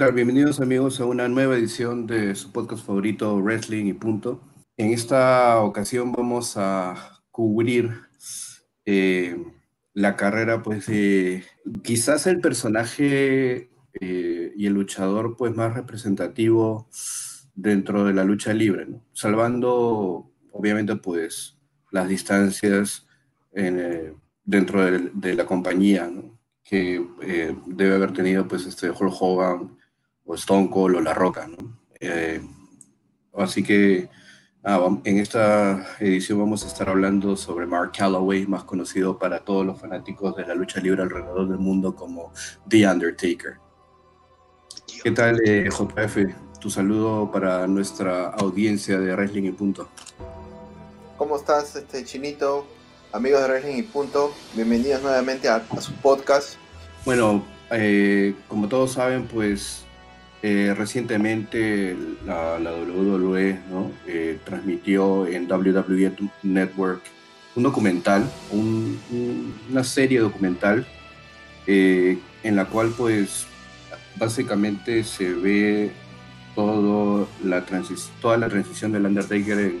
tal? Bienvenidos amigos a una nueva edición de su podcast favorito Wrestling y Punto. En esta ocasión vamos a cubrir eh, la carrera, pues quizás el personaje eh, y el luchador pues más representativo dentro de la lucha libre, salvando obviamente pues las distancias eh, dentro de, la compañía que debe haber tenido pues este Hulk Hogan o Stone Cold o La Roca. así que Ah, en esta edición vamos a estar hablando sobre Mark Calloway, más conocido para todos los fanáticos de la lucha libre alrededor del mundo como The Undertaker. ¿Qué tal, eh, JF? Tu saludo para nuestra audiencia de Wrestling y Punto. ¿Cómo estás, este Chinito? Amigos de Wrestling y Punto, bienvenidos nuevamente a, su podcast. Bueno, eh, como todos saben, pues eh, recientemente la, WWE eh, transmitió en WWE Network un documental, una serie documental eh, en la cual pues básicamente se ve la toda la transición del Undertaker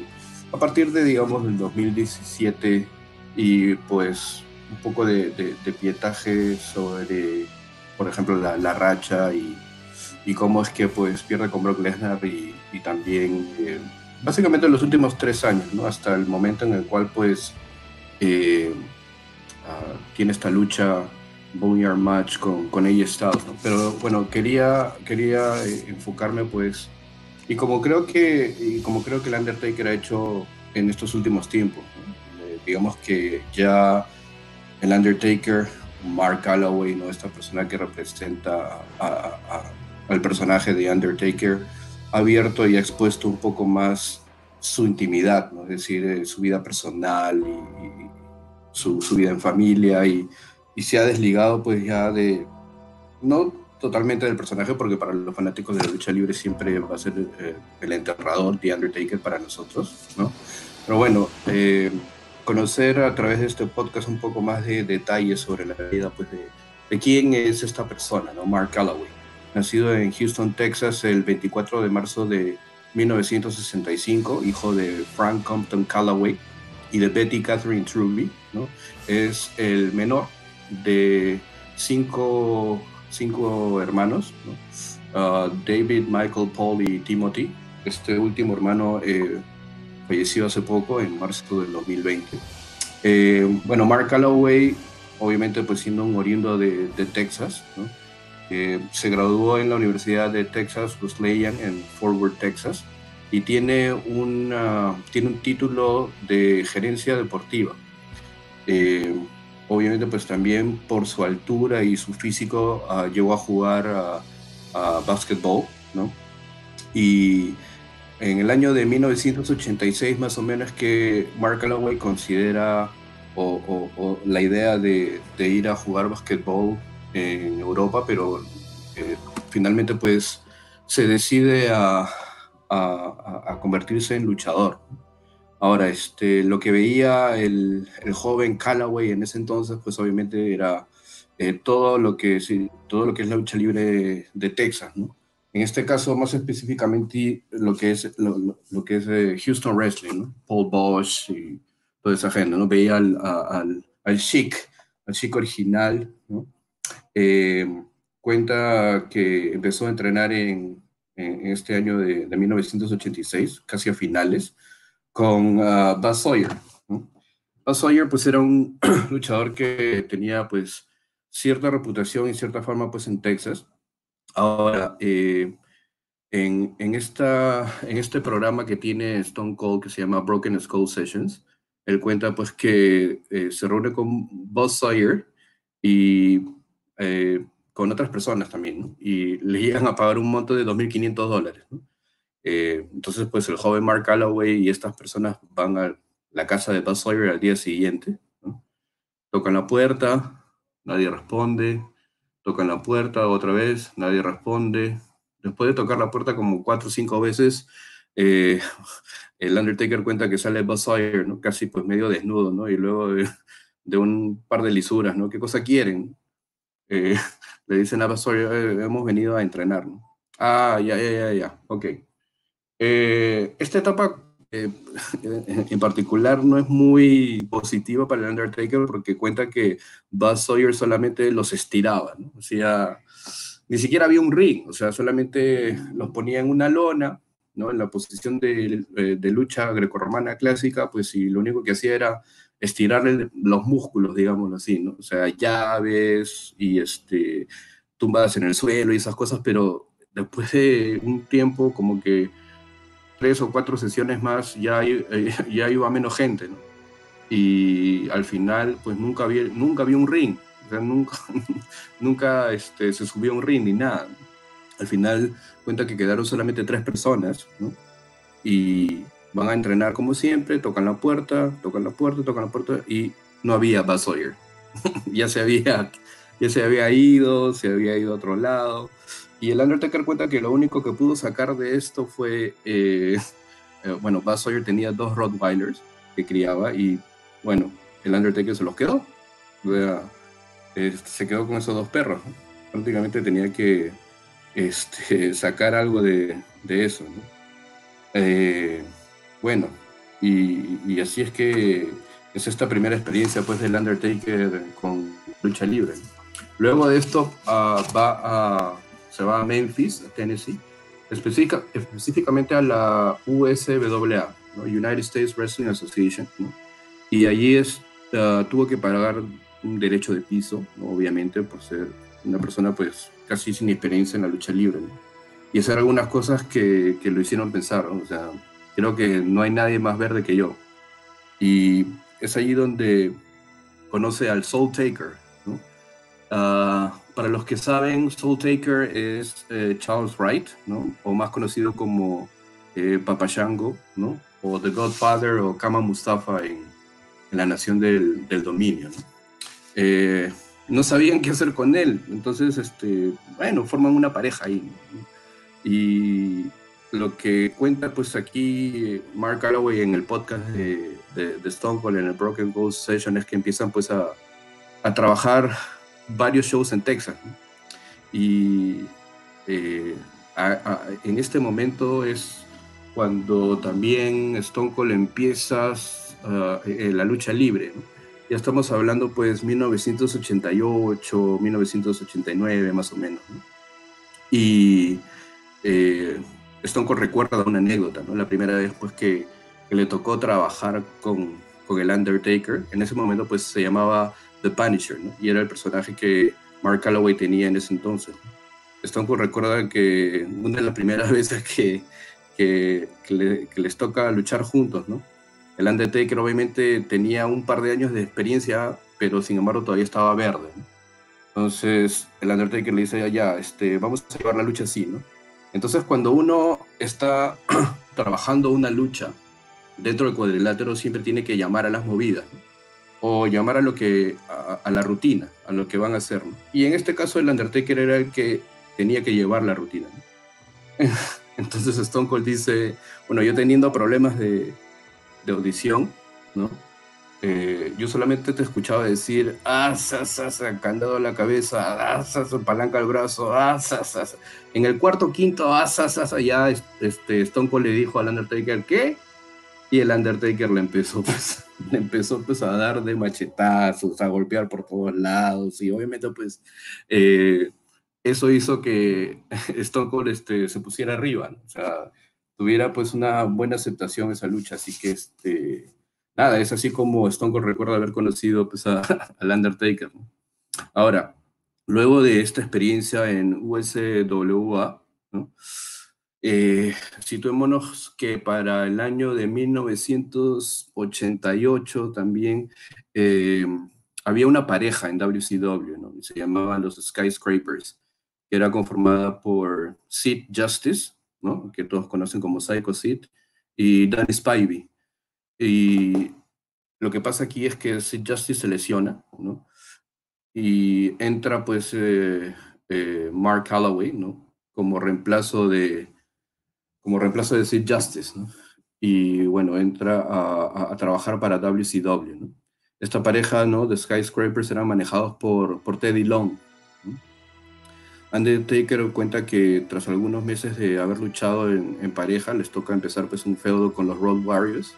a partir de digamos del 2017 y pues un poco de, pietaje sobre por ejemplo la, la racha y y cómo es que pues pierde con Brock Lesnar y, y también eh, básicamente en los últimos tres años, ¿no? hasta el momento en el cual pues eh, ah, tiene esta lucha Boneyard Match con, con AJ Styles, pero bueno, quería, quería eh, enfocarme pues y como creo que y como creo que el Undertaker ha hecho en estos últimos tiempos, digamos que ya el Undertaker Mark Calloway, ¿no? esta persona que representa a al personaje de Undertaker, abierto y expuesto un poco más su intimidad, ¿no? es decir, eh, su vida personal y, su, vida en familia y, se ha desligado pues ya de, no totalmente del personaje, porque para los fanáticos de la lucha libre siempre va a ser eh, el enterrador de Undertaker para nosotros, ¿no? Pero bueno, eh, conocer a través de este podcast un poco más de detalles sobre la vida pues de, de quién es esta persona, ¿no? Mark Calloway nacido en Houston, Texas, el 24 de marzo de 1965, hijo de Frank Compton Callaway y de Betty Catherine Truby. Es el menor de cinco, cinco hermanos, uh, David, Michael, Paul y Timothy. Este último hermano eh, falleció hace poco, en marzo del 2020. Eh, bueno, Mark Calloway, obviamente pues siendo un oriundo de, de Texas, ¿no? Se graduó en la Universidad de Texas Wesleyan en Fort Worth, Texas, y tiene, tiene un título de gerencia deportiva. Eh, obviamente, pues también por su altura y su físico uh, llegó a jugar a, a básquetbol, ¿no? Y en el año de 1986 más o menos que Mark Calloway considera o, la idea de, de, ir a jugar básquetbol en Europa, pero eh, finalmente pues se decide a, a, convertirse en luchador. Ahora, este, lo que veía el, el, joven Callaway en ese entonces, pues obviamente era eh, todo, lo que, sí, todo lo que es la lucha libre de, Texas, ¿no? En este caso, más específicamente, lo que es, lo, lo que es eh, Houston Wrestling, ¿no? Paul Bosch y toda esa gente, ¿no? Veía al, al, al Chic, al Chic original, ¿no? Eh, cuenta que empezó a entrenar en, en este año de, de, 1986, casi a finales, con uh, Buzz Sawyer. Buzz Sawyer pues era un luchador que tenía pues cierta reputación y cierta fama pues en Texas. Ahora, eh, en, en, esta, en este programa que tiene Stone Cold que se llama Broken Skull Sessions, él cuenta pues que eh, se reúne con Buzz Sawyer y eh, con otras personas también, y le llegan a pagar un monto de 2.500 dólares. Eh, entonces, pues el joven Mark Calloway y estas personas van a la casa de Buzz Sawyer al día siguiente, tocan la puerta, nadie responde, tocan la puerta otra vez, nadie responde. Después de tocar la puerta como cuatro o cinco veces, eh, el Undertaker cuenta que sale Buzz Sawyer, ¿no? casi pues medio desnudo, ¿no? y luego de, de un par de lisuras, ¿no? ¿Qué cosa quieren? Eh, le dicen a Pastor, hemos venido a entrenar, Ah, ya, ya, ya, ya, ok. Eh, esta etapa eh, en particular no es muy positiva para el Undertaker porque cuenta que Buzz Sawyer solamente los estiraba, ¿no? O sea, ni siquiera había un ring, o sea, solamente los ponía en una lona, ¿no? En la posición de, eh, de lucha grecorromana clásica, pues y lo único que hacía era estirarle los músculos, digámoslo así, ¿no? O sea, llaves y este, tumbadas en el suelo y esas cosas, pero después de un tiempo, como que tres o cuatro sesiones más, ya, eh, ya iba menos gente, ¿no? Y al final, pues nunca había, nunca había un ring, o sea, nunca, nunca este, se subió un ring ni nada. Al final cuenta que quedaron solamente tres personas, ¿no? Y van a entrenar como siempre, tocan la puerta, tocan la puerta, tocan la puerta, y no había Buzz Sawyer. ya, se había, ya se había ido, se había ido a otro lado. Y el Undertaker cuenta que lo único que pudo sacar de esto fue, eh, eh, bueno, Buzz Sawyer tenía dos Rottweilers que criaba y, bueno, el Undertaker se los quedó. Este, se quedó con esos dos perros. Prácticamente tenía que este, sacar algo de, de eso. ¿no? Bueno, y, y, así es que es esta primera experiencia pues del Undertaker con lucha libre. Luego de esto uh, va a se va a Memphis, Tennessee, específica, específicamente a la USWA, ¿no? United States Wrestling Association, ¿no? y allí es, uh, tuvo que pagar un derecho de piso, ¿no? obviamente, por ser una persona pues casi sin experiencia en la lucha libre, y hacer algunas cosas que, que lo hicieron pensar, o sea, creo que no hay nadie más verde que yo. Y es allí donde conoce al Soul Taker, ¿no? Uh, para los que saben, Soul Taker es eh, Charles Wright, ¿no? O más conocido como eh, Papashango, ¿no? O The Godfather o Kama Mustafa en, la Nación del, Dominio, ¿no? Eh, no sabían qué hacer con él, entonces, este, bueno, forman una pareja ahí. Y lo que cuenta pues aquí Mark Calloway en el podcast de, Stone Cold en el Broken Ghost Session es que empiezan pues a, trabajar varios shows en Texas. Y eh, en este momento es cuando también Stone Cold empieza uh, la lucha libre. Ya estamos hablando pues 1988, 1989 más o menos. ¿no? Y eh, Stone recuerda una anécdota, ¿no? La primera vez pues que, le tocó trabajar con, con, el Undertaker, en ese momento pues se llamaba The Punisher, ¿no? Y era el personaje que Mark Calloway tenía en ese entonces. Stone Cold recuerda que una de las primeras veces que, que, que, le, que les toca luchar juntos, ¿no? El Undertaker obviamente tenía un par de años de experiencia, pero sin embargo todavía estaba verde, ¿no? Entonces el Undertaker le dice, ya, este, vamos a llevar la lucha así, ¿no? Entonces, cuando uno está trabajando una lucha dentro del cuadrilátero, siempre tiene que llamar a las movidas, o llamar a lo que a, la rutina, a lo que van a hacer. Y en este caso, el Undertaker era el que tenía que llevar la rutina. Entonces, Stone Cold dice: Bueno, yo teniendo problemas de, de audición, ¿no? Eh, yo solamente te escuchaba decir, ah, sa, sa, sa, candado a la cabeza, ah, sa, sa, palanca al brazo, ah, sa, sa. En el cuarto, quinto, ah, sa, sa, sa, ya este, Stone Cold le dijo al Undertaker, ¿qué? Y el Undertaker le empezó, pues, le empezó pues a dar de machetazos, a golpear por todos lados, y obviamente pues eh, eso hizo que Stone Cold este, se pusiera arriba, o sea, tuviera pues una buena aceptación esa lucha, así que este nada, es así como Stone Cold recuerda haber conocido pues, a, al Undertaker. Ahora, luego de esta experiencia en USWA, ¿no? eh, situémonos que para el año de 1988 también eh, había una pareja en WCW, ¿no? se llamaban los Skyscrapers, que era conformada por Sid Justice, ¿no? que todos conocen como Psycho Sid, y Danny Spivey. Y lo que pasa aquí es que Sid Justice se lesiona, ¿no? Y entra pues eh, eh, Mark Calloway, ¿no? Como reemplazo de, como reemplazo de Sid Justice, ¿no? Y bueno, entra a, a, trabajar para WCW, ¿no? Esta pareja, ¿no? De Skyscrapers eran manejados por, por Teddy Long. Undertaker cuenta que tras algunos meses de haber luchado en, pareja, les toca empezar pues un feudo con los Road Warriors.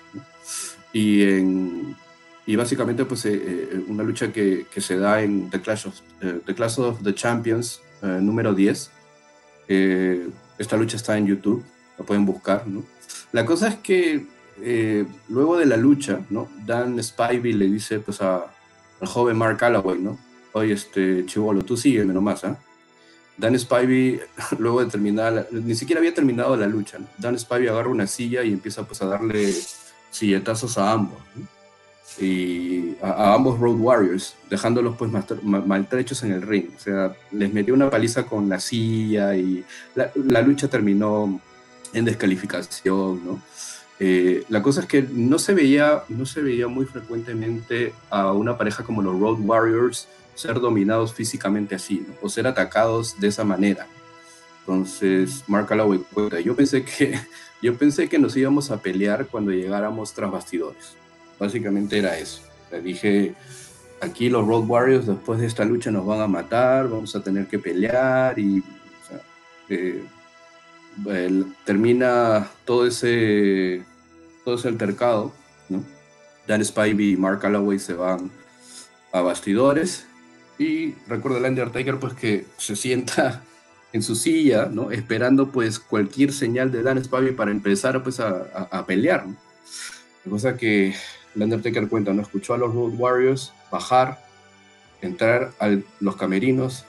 Y, en, y básicamente pues eh, eh, una lucha que, que, se da en The Clash of, eh, the, Clash of the Champions número 10. esta lucha está en YouTube, la pueden buscar. ¿no? La cosa es que luego de la lucha, ¿no? Dan Spivey le dice pues a, al joven Mark Calloway, ¿no? Oye, este, chivolo, tú sígueme nomás, ¿ah? Dan Spivey, luego de terminar, ni siquiera había terminado la lucha, Dan Spivey agarra una silla y empieza pues a darle silletazos a ambos, y a, ambos Road Warriors, dejándolos pues maltrechos en el ring. O sea, les metió una paliza con la silla y la, lucha terminó en descalificación, ¿no? Eh, la cosa es que no se, veía, no se veía muy frecuentemente a una pareja como los Road Warriors ser dominados físicamente así, o ser atacados de esa manera. Entonces, Mark Calloway cuenta, yo pensé que yo pensé que nos íbamos a pelear cuando llegáramos tras bastidores. Básicamente era eso. Le dije, aquí los Road Warriors después de esta lucha nos van a matar, vamos a tener que pelear y eh, termina todo ese todo ese altercado, ¿no? Dan Spivey y Mark Calloway se van a bastidores y recuerda el Undertaker pues que se sienta en su silla, ¿no? Esperando pues cualquier señal de Dan Spivey para empezar pues a, pelear, La cosa que el Undertaker cuenta, ¿no? Escuchó a los Road Warriors bajar, entrar a los camerinos,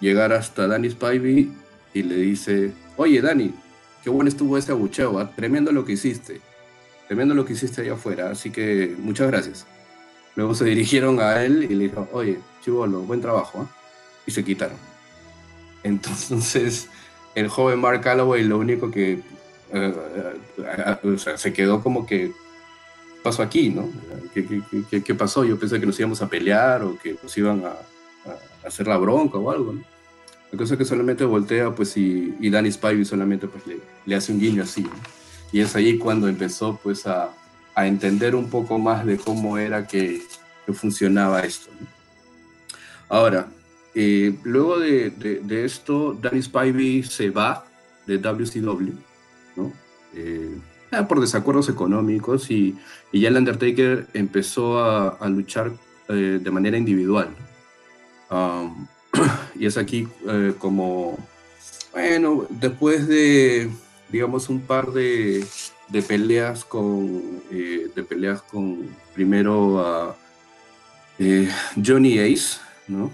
llegar hasta Danny Spivey y le dice, oye Danny, qué bueno estuvo ese abucheo, tremendo lo que hiciste, tremendo lo que hiciste allá afuera, así que muchas gracias. Luego se dirigieron a él y le dijo, oye, chivolo, buen trabajo. ¿eh? Y se quitaron. Entonces, el joven Mark Calloway lo único que eh, eh, se quedó como que pasó aquí, ¿no? ¿Qué, qué, pasó? Yo pensé que nos íbamos a pelear o que nos iban a, hacer la bronca o algo, ¿no? La cosa es que solamente voltea, pues, y, y Danny Spivey solamente pues, le, le hace un guiño así, Y es ahí cuando empezó, pues, a, a entender un poco más de cómo era que, funcionaba esto. Ahora, eh, luego de, de, esto, Danny Spivey se va de WCW, ¿no? Eh, ah, por desacuerdos económicos y, y, ya el Undertaker empezó a, a luchar eh, de manera individual. Um, y es aquí como, bueno, después de, digamos, un par de, de peleas con, eh, de peleas con primero a eh, Johnny Ace, ¿no?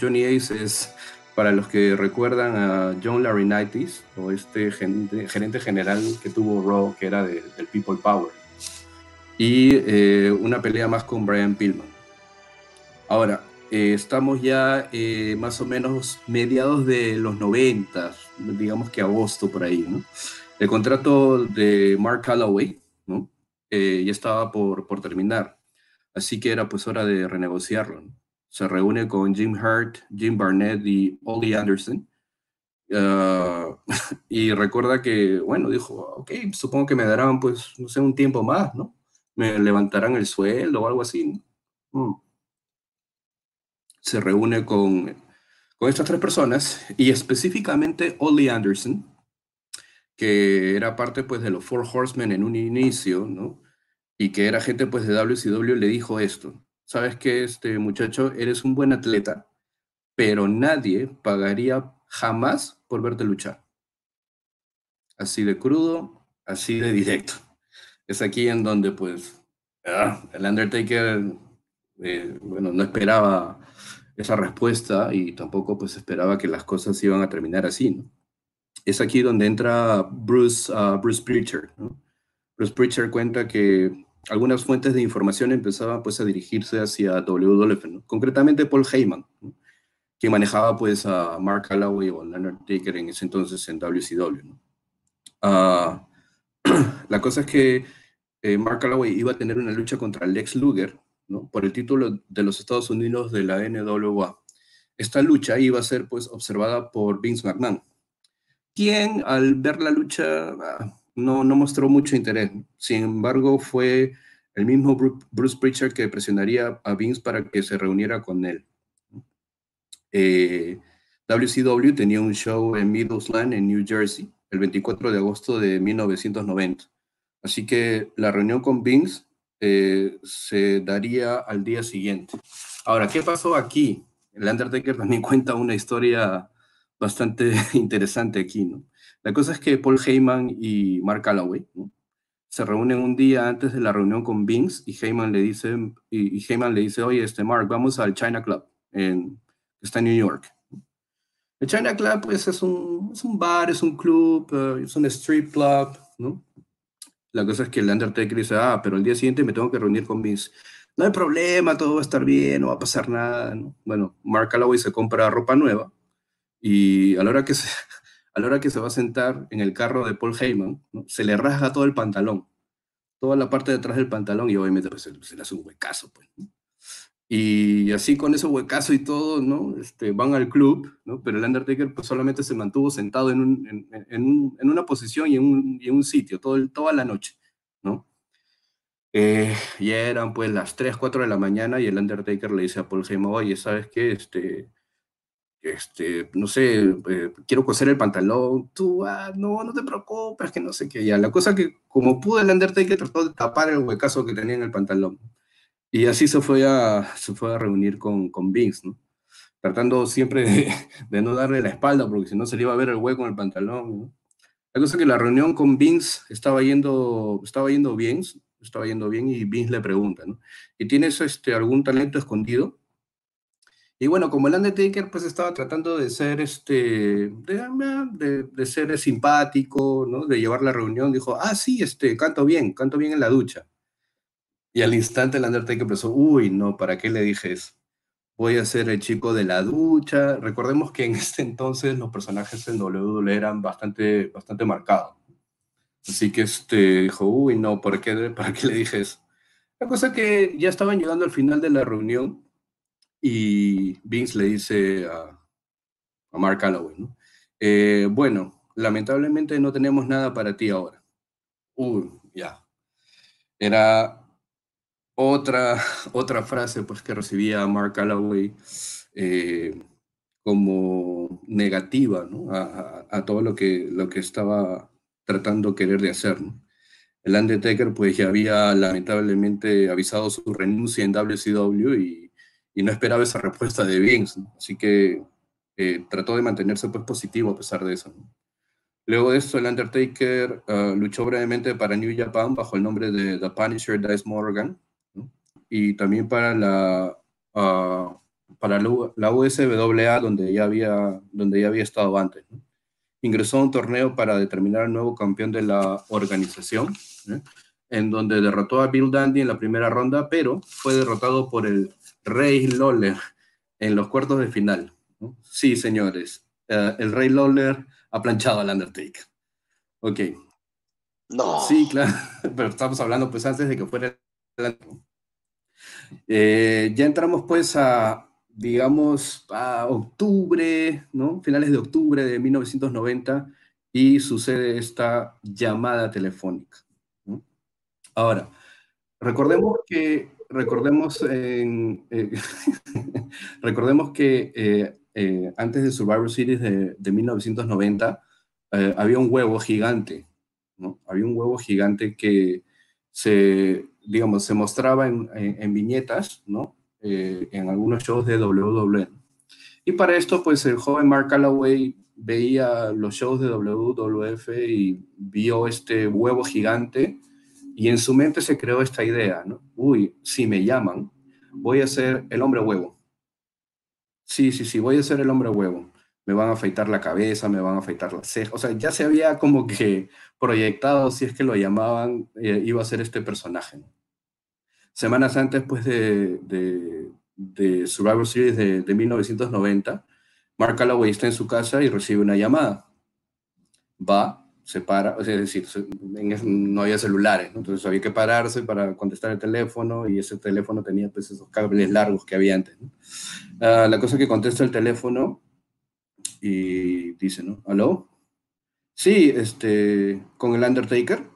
Johnny Ace es, para los que recuerdan a John Laurinaitis, o este gerente, general que tuvo Raw, que era del People Power, y eh, una pelea más con Brian Pillman. Ahora, estamos ya más o menos mediados de los 90, digamos que agosto por ahí, ¿no? El contrato de Mark Calloway ¿no? Eh, ya estaba por, por terminar, así que era pues hora de renegociarlo. Se reúne con Jim Hurt, Jim Barnett y Ollie Anderson. Ah, y recuerda que, bueno, dijo, ok, supongo que me darán pues, no sé, un tiempo más, ¿no? Me levantarán el sueldo o algo así. Mm. Se reúne con, con estas tres personas y específicamente Ollie Anderson, que era parte pues de los Four Horsemen en un inicio, ¿no? Y que era gente pues de WCW, le dijo esto, sabes que este muchacho, eres un buen atleta, pero nadie pagaría jamás por verte luchar. Así de crudo, así de directo. Es aquí en donde pues ah, el Undertaker, eh, bueno, no esperaba esa respuesta y tampoco pues esperaba que las cosas iban a terminar así, ¿no? es aquí donde entra Bruce, uh, Bruce Preacher. Bruce Preacher cuenta que algunas fuentes de información empezaban pues a dirigirse hacia WWF, concretamente Paul Heyman, que manejaba pues a Mark Calloway o Leonard Taker en ese entonces en WCW. Ah, la cosa es que eh, Mark Calloway iba a tener una lucha contra Lex Luger por el título de los Estados Unidos de la NWA. Esta lucha iba a ser pues observada por Vince McMahon, quien al ver la lucha ah, no, no mostró mucho interés. Sin embargo, fue el mismo Bruce Pritchard que presionaría a Vince para que se reuniera con él. Eh, WCW tenía un show en Middlesland, en New Jersey, el 24 de agosto de 1990. Así que la reunión con Vince eh, se daría al día siguiente. Ahora, ¿qué pasó aquí? El Undertaker también cuenta una historia bastante interesante aquí, ¿no? La cosa es que Paul Heyman y Mark Calloway se reúnen un día antes de la reunión con Vince y Heyman le dice, y, Heyman le dice, oye, este Mark, vamos al China Club, en, que está en New York. El China Club, pues, es un, es un bar, es un club, eh, es un street club, ¿no? La cosa es que el Undertaker dice, ah, pero el día siguiente me tengo que reunir con Vince. No hay problema, todo va a estar bien, no va a pasar nada, ¿no? Bueno, Mark Calloway se compra ropa nueva y a la hora que se, a la hora que se va a sentar en el carro de Paul Heyman, se le rasga todo el pantalón, toda la parte de atrás del pantalón y obviamente pues, se, le hace un huecazo, pues. Y así con ese huecazo y todo, ¿no? Este, van al club, ¿no? Pero el Undertaker pues, solamente se mantuvo sentado en, un, en, en, en una posición y en un, y un sitio todo toda la noche, ¿no? Eh, ya eran pues las 3, 4 de la mañana y el Undertaker le dice a Paul Heyman, oye, ¿sabes qué? Este, este, no sé, eh, quiero coser el pantalón, tú, ah, no, no te preocupes, que no sé qué, ya. La cosa que como pudo el Undertaker trató de tapar el huecazo que tenía en el pantalón. Y así se fue a, se fue a reunir con, con Vince, ¿no? Tratando siempre de, no darle la espalda, porque si no se le iba a ver el hueco en el pantalón. La cosa es que la reunión con Vince estaba yendo, estaba yendo bien, estaba yendo bien y Vince le pregunta. ¿Y tienes este, algún talento escondido? Y bueno, como el Undertaker pues estaba tratando de ser, este, de, de, ser simpático, ¿no? De llevar la reunión, dijo, ah, sí, este, canto bien, canto bien en la ducha. Y al instante el Undertaker pensó, uy, no, ¿para qué le dije eso? Voy a ser el chico de la ducha. Recordemos que en este entonces los personajes en WWE eran bastante, bastante marcados. Así que este dijo, uy, no, ¿para qué, ¿para qué le dije eso? La cosa que ya estaban llegando al final de la reunión y Vince le dice a, a Mark Calloway, ¿no? Eh, bueno, lamentablemente no tenemos nada para ti ahora. Uy, ya. Era otra, otra frase pues, que recibía Mark Calloway eh, como negativa ¿no? a, a, todo lo que, lo que estaba tratando querer de hacer. ¿no? El Undertaker pues ya había lamentablemente avisado su renuncia en WCW y, y no esperaba esa respuesta de Vince, ¿no? así que eh, trató de mantenerse pues positivo a pesar de eso. Luego de esto, el Undertaker uh, luchó brevemente para New Japan bajo el nombre de The Punisher Dice Morgan, y también para la, uh, para la USWA, donde ya había, donde ya había estado antes. ¿no? Ingresó a un torneo para determinar el nuevo campeón de la organización, ¿eh? en donde derrotó a Bill Dandy en la primera ronda, pero fue derrotado por el Rey Lawler en los cuartos de final. ¿no? Sí, señores, uh, el Rey Lawler ha planchado al Undertaker. Ok. No. Sí, claro, pero estamos hablando pues antes de que fuera el eh, ya entramos pues a, digamos, a octubre, ¿no? Finales de octubre de 1990 y sucede esta llamada telefónica. Ahora, recordemos que, recordemos, eh, recordemos que eh, antes de Survivor Series de, de 1990 eh, había un huevo gigante, ¿no? Había un huevo gigante que se digamos, se mostraba en, en, en viñetas, ¿no? Eh, en algunos shows de WWE. Y para esto, pues el joven Mark Calloway veía los shows de WWF y vio este huevo gigante y en su mente se creó esta idea, ¿no? Uy, si me llaman, voy a ser el hombre huevo. Sí, sí, sí, voy a ser el hombre huevo. Me van a afeitar la cabeza, me van a afeitar las cejas. O sea, ya se había como que proyectado, si es que lo llamaban, eh, iba a ser este personaje. Semanas antes pues, de, de, de Survivor Series de, de, 1990, Mark Calloway está en su casa y recibe una llamada. Va, se para, es decir, no había celulares, ¿no? entonces había que pararse para contestar el teléfono y ese teléfono tenía pues, esos cables largos que había antes. ¿no? Uh, la cosa es que contesta el teléfono y dice, ¿no? ¿Aló? Sí, este, con el Undertaker.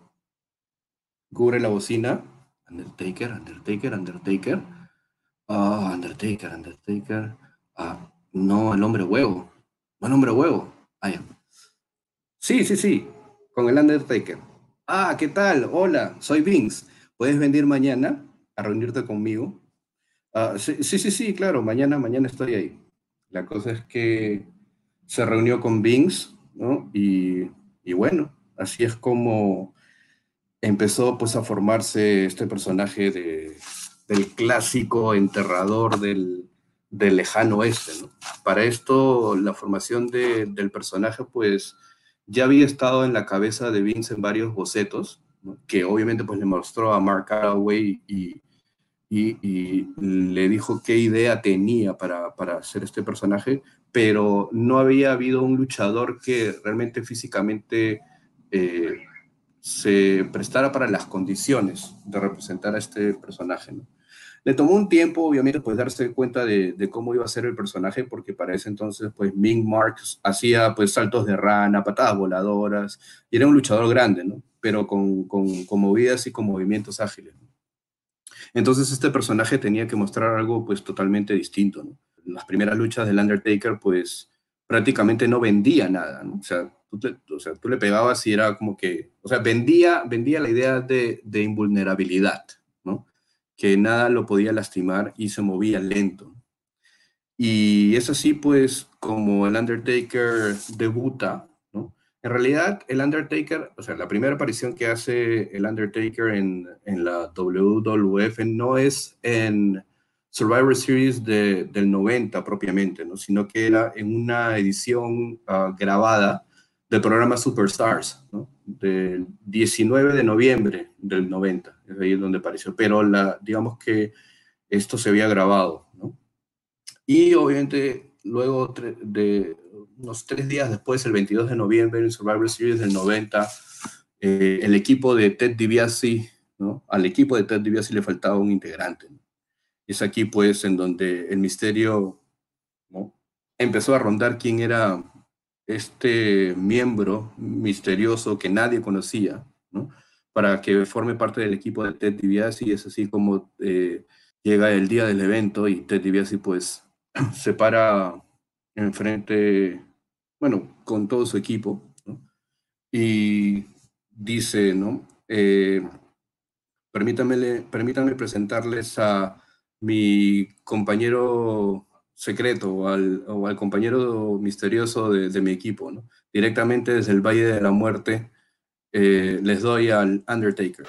Cubre la bocina Undertaker, Undertaker, Undertaker. Ah, Undertaker, Undertaker. Ah, no, el hombre huevo. Buen hombre huevo. Ah, ya. Sí, sí, sí, con el Undertaker. Ah, ¿qué tal? Hola, soy Vince. ¿Puedes venir mañana a reunirte conmigo? Ah, sí, sí, sí, claro, mañana, mañana estoy ahí. La cosa es que se reunió con Vince, ¿no? Y, y bueno, así es como empezó pues a formarse este personaje de, del clásico enterrador del, del lejano oeste. Para esto, la formación de, del personaje, pues, ya había estado en la cabeza de Vince en varios bocetos, que obviamente pues le mostró a Mark Calloway y, y, le dijo qué idea tenía para, para hacer este personaje, pero no había habido un luchador que realmente físicamente eh, se prestara para las condiciones de representar a este personaje. Le tomó un tiempo, obviamente, pues darse cuenta de, cómo iba a ser el personaje, porque para ese entonces, pues Ming Marks hacía pues saltos de rana, patadas voladoras, y era un luchador grande, ¿no? Pero con, con, con movidas y con movimientos ágiles. ¿no? Entonces este personaje tenía que mostrar algo pues totalmente distinto, ¿no? Las primeras luchas del Undertaker, pues prácticamente no vendía nada, ¿no? O sea, tú, le pegabas y era como que, o sea, vendía, vendía la idea de, invulnerabilidad, que nada lo podía lastimar y se movía lento. Y es así pues como el Undertaker debuta. En realidad el Undertaker, o sea, la primera aparición que hace el Undertaker en, en la WWF no es en Survivor Series de, del 90 propiamente, ¿no? Sino que era en una edición uh, grabada del programa Superstars, ¿no? del 19 de noviembre del 90, es ahí donde apareció, pero la, digamos que esto se había grabado, ¿no? Y obviamente luego de unos tres días después, el 22 de noviembre, en Survivor Series del 90, eh, el equipo de Ted DiBiase, ¿no? Al equipo de Ted DiBiase le faltaba un integrante. Es aquí pues en donde el misterio ¿no? empezó a rondar quién era este miembro misterioso que nadie conocía, ¿no? para que forme parte del equipo de Ted DiBiase y es así como eh, llega el día del evento y Ted DiBiase pues se para enfrente, bueno, con todo su equipo y dice, ¿no? Eh, permítanme, presentarles a mi compañero secreto o al, o al compañero misterioso de, de, mi equipo. Directamente desde el Valle de la Muerte eh, les doy al Undertaker.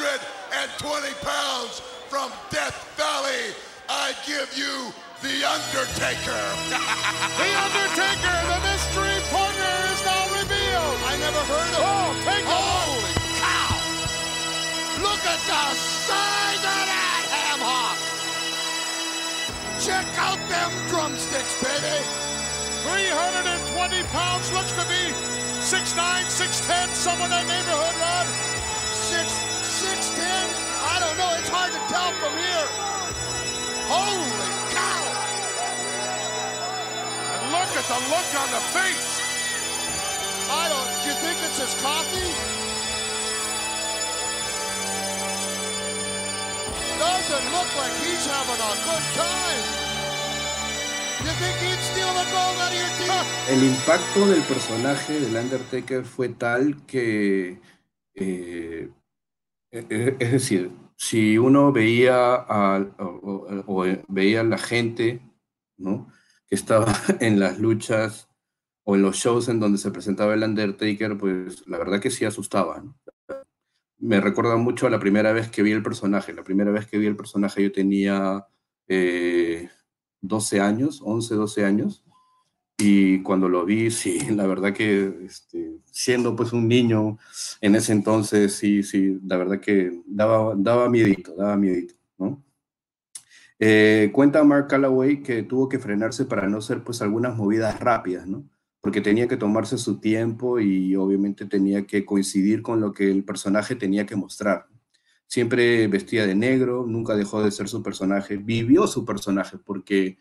320 pounds from Death Valley, I give you The Undertaker. the Undertaker, the mystery partner is now revealed. I never heard of Oh, take a Holy cow! Look at the size of that ham hock! Check out them drumsticks, baby! 320 pounds, looks to be 6'9", 6'10", somewhere in that neighborhood, Rod. I don't. Think it's his coffee? Doesn't look like he's having a good time. El impacto del personaje del Undertaker fue tal que, eh, eh, es decir, si uno veía a, veía la gente que estaba en las luchas o en los shows en donde se presentaba el Undertaker, pues la verdad que sí asustaba. Me recuerda mucho a la primera vez que vi el personaje. La primera vez que vi el personaje yo tenía eh, 12 años, 11, 12 años. Y cuando lo vi, sí, la verdad que este, siendo pues un niño en ese entonces, sí, sí, la verdad que daba, daba miedito, daba miedito, ¿no? Eh, cuenta Mark Calloway que tuvo que frenarse para no hacer pues algunas movidas rápidas, ¿no? Porque tenía que tomarse su tiempo y obviamente tenía que coincidir con lo que el personaje tenía que mostrar. Siempre vestía de negro, nunca dejó de ser su personaje, vivió su personaje porque...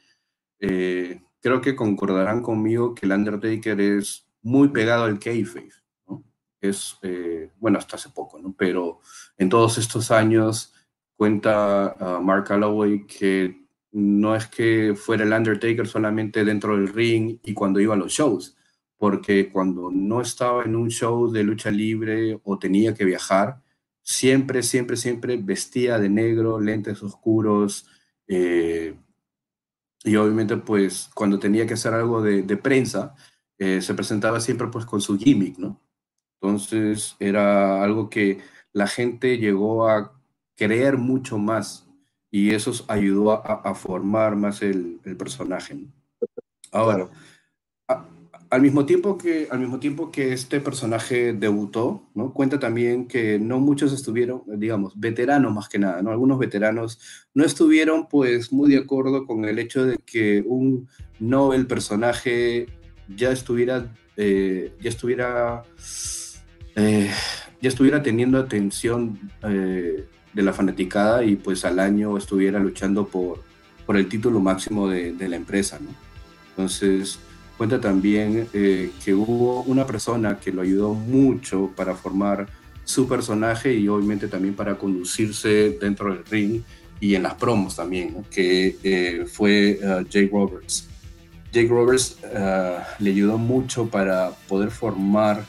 Eh, creo que concordarán conmigo que el Undertaker es muy pegado al kayfabe, ¿no? Es, eh, bueno, hasta hace poco. Pero en todos estos años cuenta uh, Mark Calloway que no es que fuera el Undertaker solamente dentro del ring y cuando iba a los shows, porque cuando no estaba en un show de lucha libre o tenía que viajar, siempre, siempre, siempre vestía de negro, lentes oscuros, eh, y obviamente pues cuando tenía que hacer algo de, de prensa, eh, se presentaba siempre pues con su gimmick, ¿no? Entonces era algo que la gente llegó a creer mucho más y eso ayudó a, a formar más el, el personaje. ¿no? Ahora, a, al mismo tiempo que al mismo tiempo que este personaje debutó, ¿no? Cuenta también que no muchos estuvieron, digamos, veteranos más que nada, ¿no? Algunos veteranos no estuvieron pues muy de acuerdo con el hecho de que un Nobel personaje ya estuviera eh, ya estuviera eh, ya estuviera teniendo atención eh, de la fanaticada y pues al año estuviera luchando por, por el título máximo de, de la empresa, ¿no? Entonces, cuenta también eh, que hubo una persona que lo ayudó mucho para formar su personaje y obviamente también para conducirse dentro del ring y en las promos también, ¿no? que eh, fue uh, Jake Roberts. Jake Roberts uh, le ayudó mucho para poder formar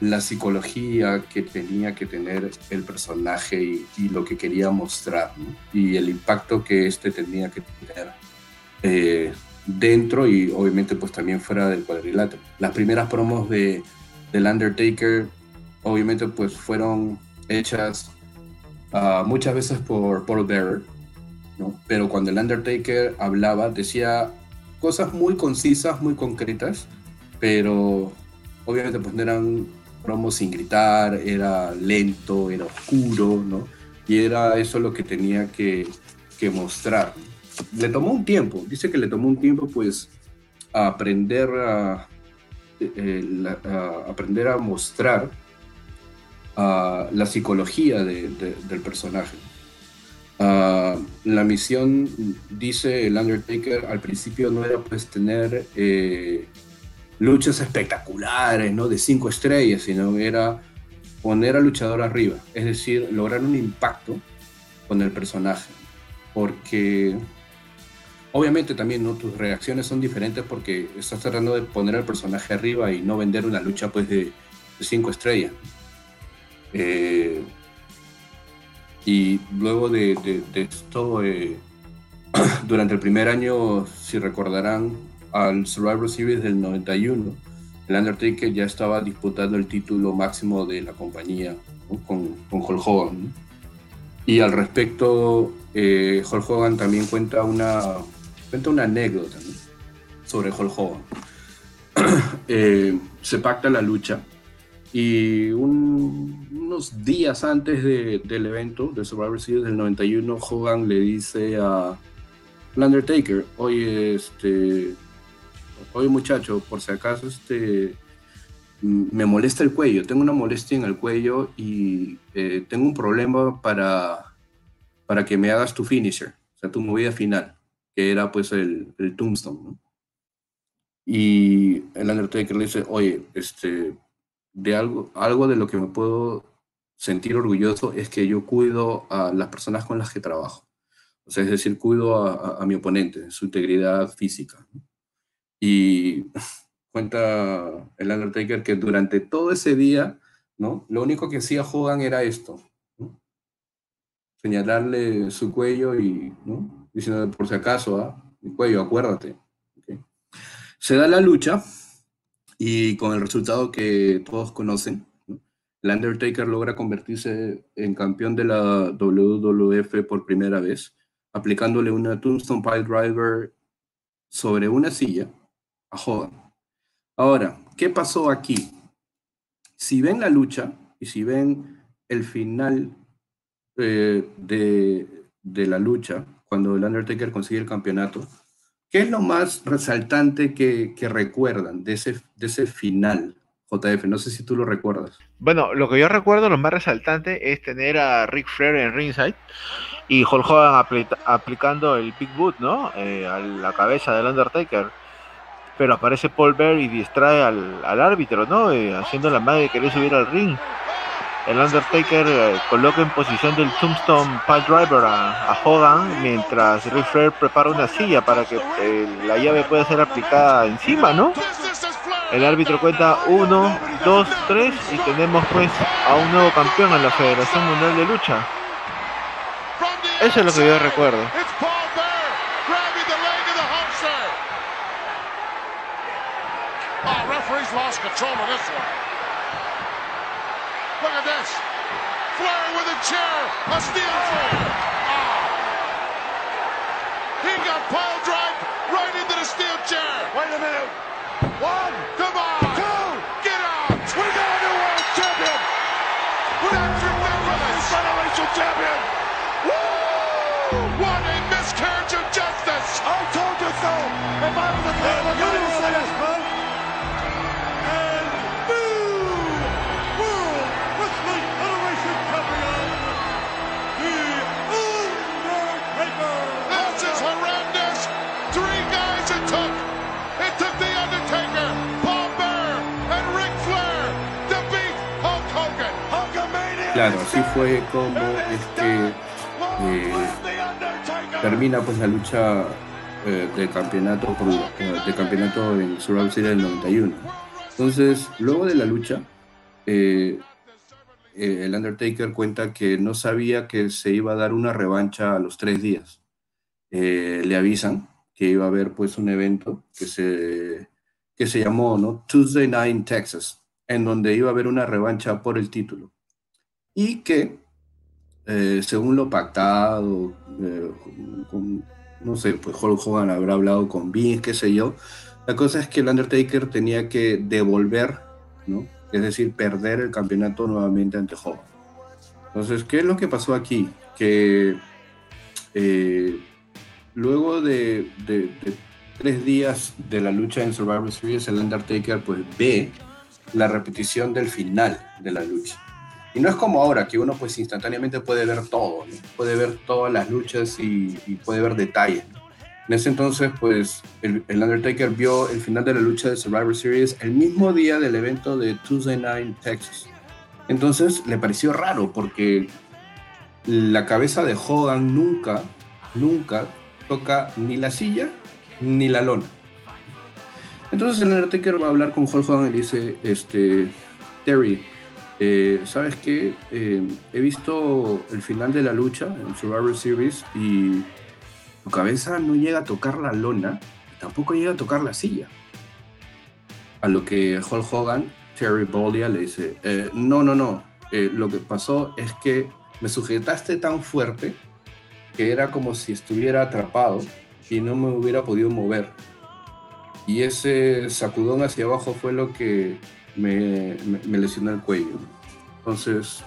la psicología que tenía que tener el personaje y, y lo que quería mostrar ¿no? y el impacto que este tenía que tener eh, dentro y obviamente pues también fuera del cuadrilátero. Las primeras promos de del Undertaker obviamente pues fueron hechas uh, muchas veces por Paul Bearer, ¿no? pero cuando el Undertaker hablaba decía cosas muy concisas, muy concretas, pero obviamente pues no eran promos sin gritar, era lento, era oscuro, ¿no? Y era eso lo que tenía que, que mostrar. Le tomó un tiempo, dice que le tomó un tiempo pues a aprender a, eh, a aprender a mostrar la psicología de, de, del personaje. La misión, dice el Undertaker, al principio no era pues tener eh, luchas espectaculares, ¿no? De cinco estrellas, sino era poner al luchador arriba, es decir, lograr un impacto con el personaje. Porque obviamente también tus reacciones son diferentes porque estás tratando de poner al personaje arriba y no vender una lucha pues de, cinco estrellas. Eh, y luego de, esto, eh, durante el primer año, si recordarán, al Survivor Series del 91, el Undertaker ya estaba disputando el título máximo de la compañía con, con Hulk Hogan. ¿no? Y al respecto, eh, Hulk Hogan también cuenta una, cuenta una anécdota sobre Hulk Hogan. eh, se pacta la lucha y un, unos días antes de, del evento de Survivor Series del 91, Hogan le dice a Undertaker, oye, este, oye muchacho, por si acaso este, me molesta el cuello, tengo una molestia en el cuello y eh, tengo un problema para, para que me hagas tu finisher, o sea, tu movida final, que era pues el, el tombstone, ¿no? Y el Undertaker le dice, oye, este, de algo, algo de lo que me puedo sentir orgulloso es que yo cuido a las personas con las que trabajo. O sea, es decir, cuido a, a, a mi oponente, su integridad física. Y cuenta el Undertaker que durante todo ese día, ¿no? Lo único que hacía Hogan era esto, ¿no? Señalarle su cuello y, ¿no? Diciendo, por si acaso, ¿ah? Mi cuello, acuérdate. Se da la lucha y con el resultado que todos conocen, ¿no? Undertaker logra convertirse en campeón de la WWF por primera vez, aplicándole una Tombstone Pile Driver sobre una silla a Hogan. Ahora, ¿qué pasó aquí? Si ven la lucha y si ven el final eh, de, la lucha, cuando el Undertaker consigue el campeonato, ¿qué es lo más resaltante que, que recuerdan de ese, de ese final? JF, no sé si tú lo recuerdas. Bueno, lo que yo recuerdo, lo más resaltante es tener a Rick Flair en ringside y Hulk Hogan apl aplicando el Big Boot, ¿no? Eh, a la cabeza del Undertaker pero aparece Paul Bear y distrae al, al árbitro, ¿no? Eh, haciendo la madre de querer subir al ring. El Undertaker eh, coloca en posición del Tombstone Pile Driver a, a, Hogan, mientras Ric Flair prepara una silla para que eh, la llave pueda ser aplicada encima, ¿no? El árbitro cuenta 1, 2, 3 y tenemos pues a un nuevo campeón en la Federación Mundial de Lucha. Eso es lo que yo recuerdo. referee's lost control of this one. Look at this. Flair with a chair. A steel chair. Oh. He got pile drive right into the steel chair. Wait a minute. One. Come on. Two. Get out. We got a new world champion. Patrick Douglas. Federation champion. Woo! What a miscarriage of justice. I told you so. If I was a I'm going to say this, Claro, así fue como este, eh, termina pues la lucha eh, de campeonato por, eh, de campeonato en Survivor Series del 91. Entonces, luego de la lucha, eh, eh, el Undertaker cuenta que no sabía que se iba a dar una revancha a los tres días. Eh, le avisan que iba a haber pues un evento que se, que se llamó ¿no? Tuesday Night in Texas, en donde iba a haber una revancha por el título. Y que, eh, según lo pactado, eh, no sé, pues Hulk Hogan habrá hablado con Vince, qué sé yo, la cosa es que el Undertaker tenía que devolver, ¿no? Es decir, perder el campeonato nuevamente ante Hogan. Entonces, ¿qué es lo que pasó aquí? Que eh, luego de, de, de, tres días de la lucha en Survivor Series, el Undertaker pues ve la repetición del final de la lucha. Y no es como ahora, que uno pues instantáneamente puede ver todo, puede ver todas las luchas y, puede ver detalles. En ese entonces, pues, el, Undertaker vio el final de la lucha de Survivor Series el mismo día del evento de Tuesday Night Texas. Entonces, le pareció raro porque la cabeza de Hogan nunca, nunca toca ni la silla ni la lona. Entonces el Undertaker va a hablar con Hulk Hogan y dice, este, Terry, eh, ¿sabes qué? Eh, he visto el final de la lucha en Survivor Series y tu cabeza no llega a tocar la lona, tampoco llega a tocar la silla. A lo que Hulk Hogan, Terry Boldia, le dice, eh, no, no, no, lo que pasó es que me sujetaste tan fuerte que era como si estuviera atrapado y no me hubiera podido mover. Y ese sacudón hacia abajo fue lo que me, me, el cuello. Entonces,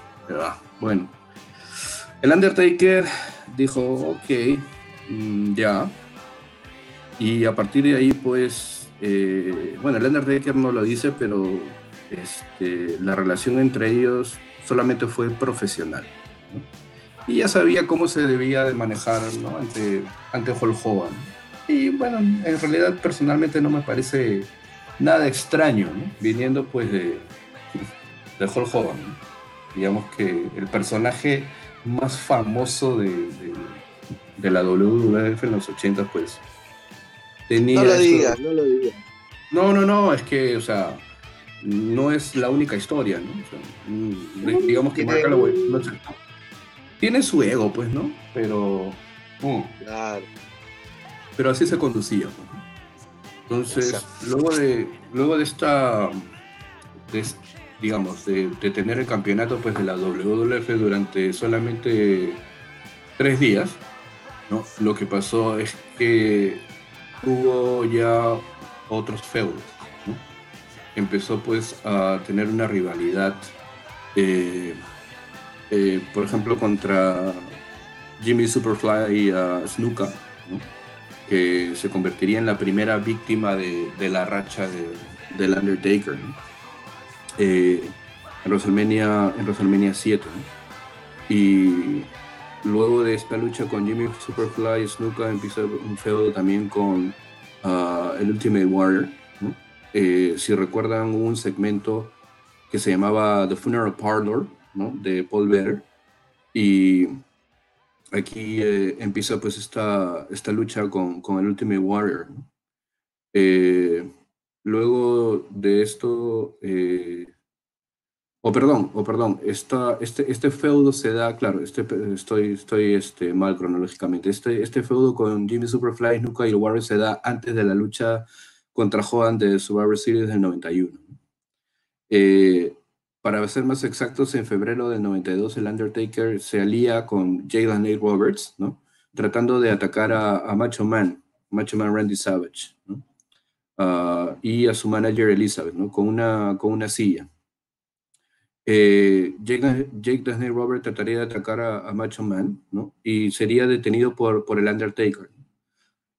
bueno. El Undertaker dijo, ok, mmm, ya. Y a partir de ahí, pues, eh, bueno, el Undertaker no lo dice, pero este, la relación entre ellos solamente fue profesional. Y ya sabía cómo se debía de manejar ¿no? ante, ante Hulk Hogan. Y bueno, en realidad personalmente no me parece nada extraño, ¿no? viniendo pues de, de Hulk Hogan. ¿no? Digamos que el personaje más famoso de, de, de, la WWF en los 80 pues tenía... No lo digas, no lo digas. No, no, no, es que, o sea, no es la única historia, ¿no? O sea, digamos que marca la no sé, tiene su ego, pues, ¿no? Pero. Uh, claro. Pero así se conducía. Entonces, Exacto. luego de, luego de esta. De, digamos, de, de, tener el campeonato pues, de la WWF durante solamente tres días, ¿no? Lo que pasó es que hubo ya otros feudos. ¿no? Empezó pues a tener una rivalidad. Eh, eh, por ejemplo, contra Jimmy Superfly y uh, Snuka. Que se convertiría en la primera víctima de, la racha de, del Undertaker ¿no? eh, en, WrestleMania, en WrestleMania 7. ¿no? Y luego de esta lucha con Jimmy Superfly Snuka empieza un feudo también con uh, el Ultimate Warrior, Eh, si recuerdan un segmento que se llamaba The Funeral Parlor. De Paul Better. Y aquí eh, empieza pues esta, esta lucha con, con el Ultimate Warrior. Eh, luego de esto, eh, o perdón, o perdón, esta, este, este feudo se da, claro, este, estoy, estoy este, mal cronológicamente, este, este feudo con Jimmy Superfly, Nuka y el Warrior se da antes de la lucha contra Hogan de Survivor Series del 91. Eh, para ser más exactos, en febrero del 92 el Undertaker se alía con Jalen Nate Roberts, ¿no? Tratando de atacar a, Macho Man, Macho Man Randy Savage, ¿no? Ah, y a su manager Elizabeth, ¿no? Con una, con una silla. Eh, Jake, Jake Roberts trataría de atacar a, Macho Man, ¿no? Y sería detenido por, por el Undertaker.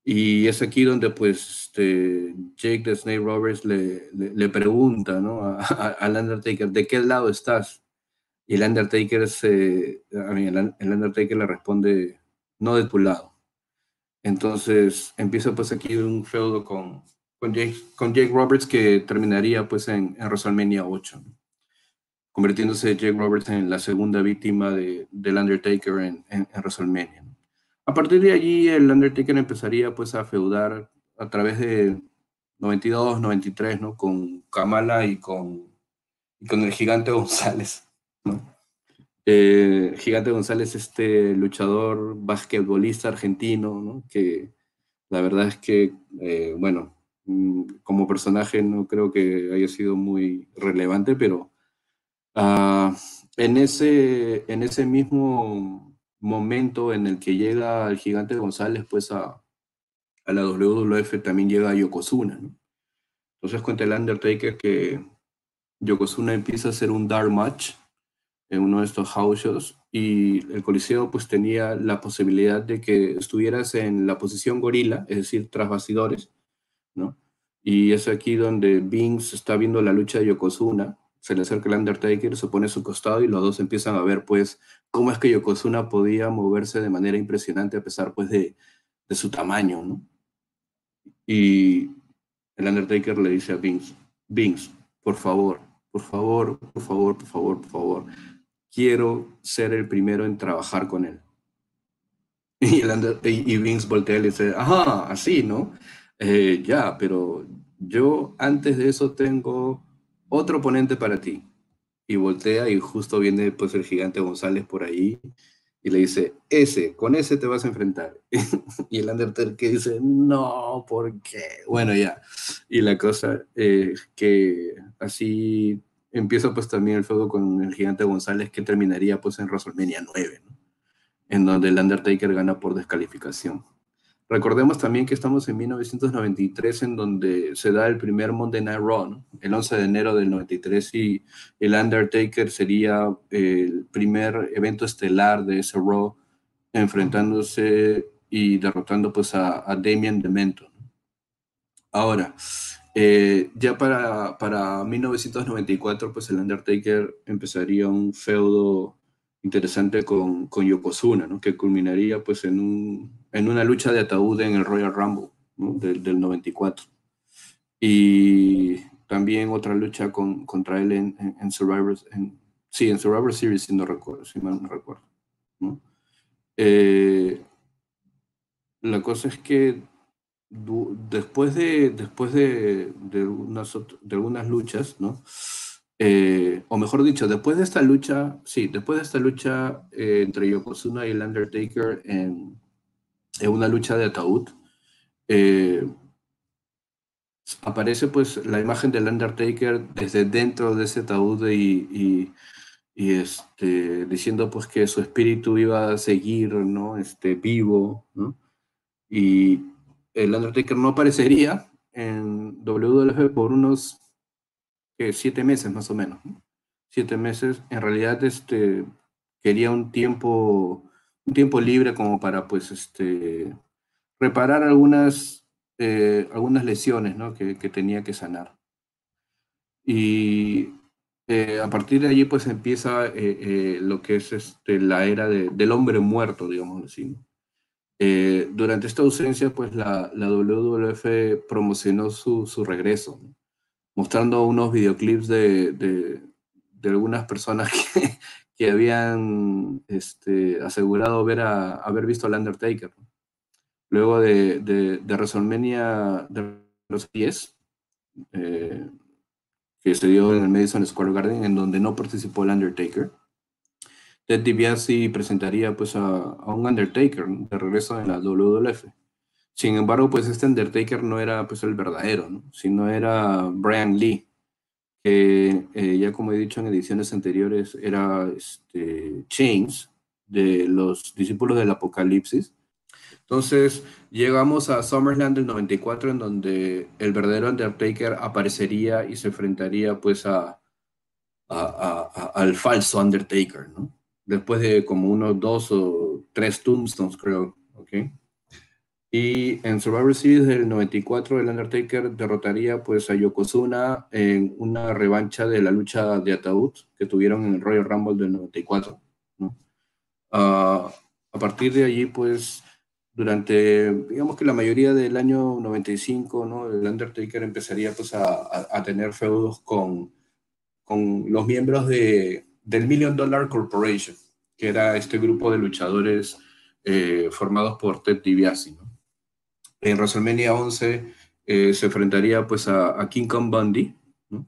Y es aquí donde pues este, Jake the Snake Roberts le, pregunta ¿no? al Undertaker, ¿de qué lado estás? Y el Undertaker, se, a el, Undertaker le responde, no de tu lado. Entonces empieza pues aquí un feudo con, con, Jake, Roberts que terminaría pues en, WrestleMania 8, convirtiéndose Jake Roberts en la segunda víctima de, del Undertaker en, en WrestleMania. A partir de allí, el Undertaker empezaría pues a feudar a través de 92, 93, ¿no? Con Kamala y con, con el Gigante González. Eh, Gigante González, este luchador basquetbolista argentino, ¿no? Que la verdad es que, eh, bueno, mm, como personaje no creo que haya sido muy relevante, pero uh, en, ese, en ese mismo momento en el que llega el gigante González, pues a, a la WWF también llega Yokozuna, ¿no? Entonces cuenta el Undertaker que Yokozuna empieza a hacer un dark match en uno de estos house shows y el coliseo pues tenía la posibilidad de que estuvieras en la posición gorila, es decir, tras bastidores, ¿no? Y es aquí donde Vince está viendo la lucha de Yokozuna se le acerca el Undertaker, se pone a su costado y los dos empiezan a ver pues cómo es que Yokozuna podía moverse de manera impresionante a pesar pues de, de su tamaño, ¿no? Y el Undertaker le dice a Vince, Vince, por favor, por favor, por favor, por favor, por favor, quiero ser el primero en trabajar con él. Y, el y Vince voltea y le dice, ajá, así, ¿no? Eh, ya, pero yo antes de eso tengo otro oponente para ti. Y voltea y justo viene pues el gigante González por ahí y le dice, ese, con ese te vas a enfrentar. y el Undertaker dice, no, ¿por qué? Bueno, ya. Y la cosa eh, que así empieza pues también el fuego con el gigante González que terminaría pues en WrestleMania 9, en donde el Undertaker gana por descalificación. Recordemos también que estamos en 1993, en donde se da el primer Monday Night Raw, el 11 de enero del 93, y el Undertaker sería el primer evento estelar de ese Raw, enfrentándose y derrotando pues a, a Damien Demento. Ahora, eh, ya para, para 1994, pues el Undertaker empezaría un feudo interesante con, con Yokozuna, ¿no? que culminaría pues en, un, en una lucha de ataúd en el Royal Rumble del, del, 94. Y también otra lucha con, contra él en, en, Survivor, en, sí, en Survivor Series, si no recuerdo, si mal no recuerdo. ¿no? Eh, la cosa es que después de, después de, de, unas, de algunas luchas, ¿no? Eh, o mejor dicho, después de esta lucha, sí, después de esta lucha eh, entre Yokozuna y el Undertaker en, en una lucha de ataúd, eh, aparece pues la imagen del Undertaker desde dentro de ese ataúd y, y, este, diciendo pues que su espíritu iba a seguir, ¿no? Este, vivo. Y el Undertaker no aparecería en WWF por unos siete meses más o menos. Siete meses. En realidad, este, quería un tiempo, un tiempo libre como para, pues, este, reparar algunas, eh, algunas lesiones ¿no? que, que, tenía que sanar. Y eh, a partir de allí, pues, empieza eh, lo que es este, la era de, del hombre muerto, digamos así. durante esta ausencia, pues, la, la WWF promocionó su, su regreso. ¿no? Mostrando unos videoclips de, de, algunas personas que, que habían este, asegurado ver a, haber visto al Undertaker. Luego de, de, de WrestleMania de los 10, eh, que se dio en el Madison Square Garden, en donde no participó el Undertaker, Ted DiBiase presentaría pues a, un Undertaker de regreso en la WWF. Sin embargo, pues este Undertaker no era pues el verdadero, ¿no? sino era Brian Lee, que eh, ya como he dicho en ediciones anteriores era este, Chains de los discípulos del Apocalipsis. Entonces llegamos a SummerSlam del 94 en donde el verdadero Undertaker aparecería y se enfrentaría pues a, al falso Undertaker, ¿no? Después de como unos dos o tres tombstones creo, ¿ok? Y en Survivor Series del 94, el Undertaker derrotaría pues a Yokozuna en una revancha de la lucha de ataúd que tuvieron en el Royal Rumble del 94. ¿no? Uh, a partir de allí, pues, durante, digamos que la mayoría del año 95, ¿no? El Undertaker empezaría pues a tener feudos con, con los miembros de, del Million Dollar Corporation, que era este grupo de luchadores eh, formados por Ted DiBiase, ¿no? En WrestleMania 11 eh, se enfrentaría pues a, a, King Kong Bundy, ¿no?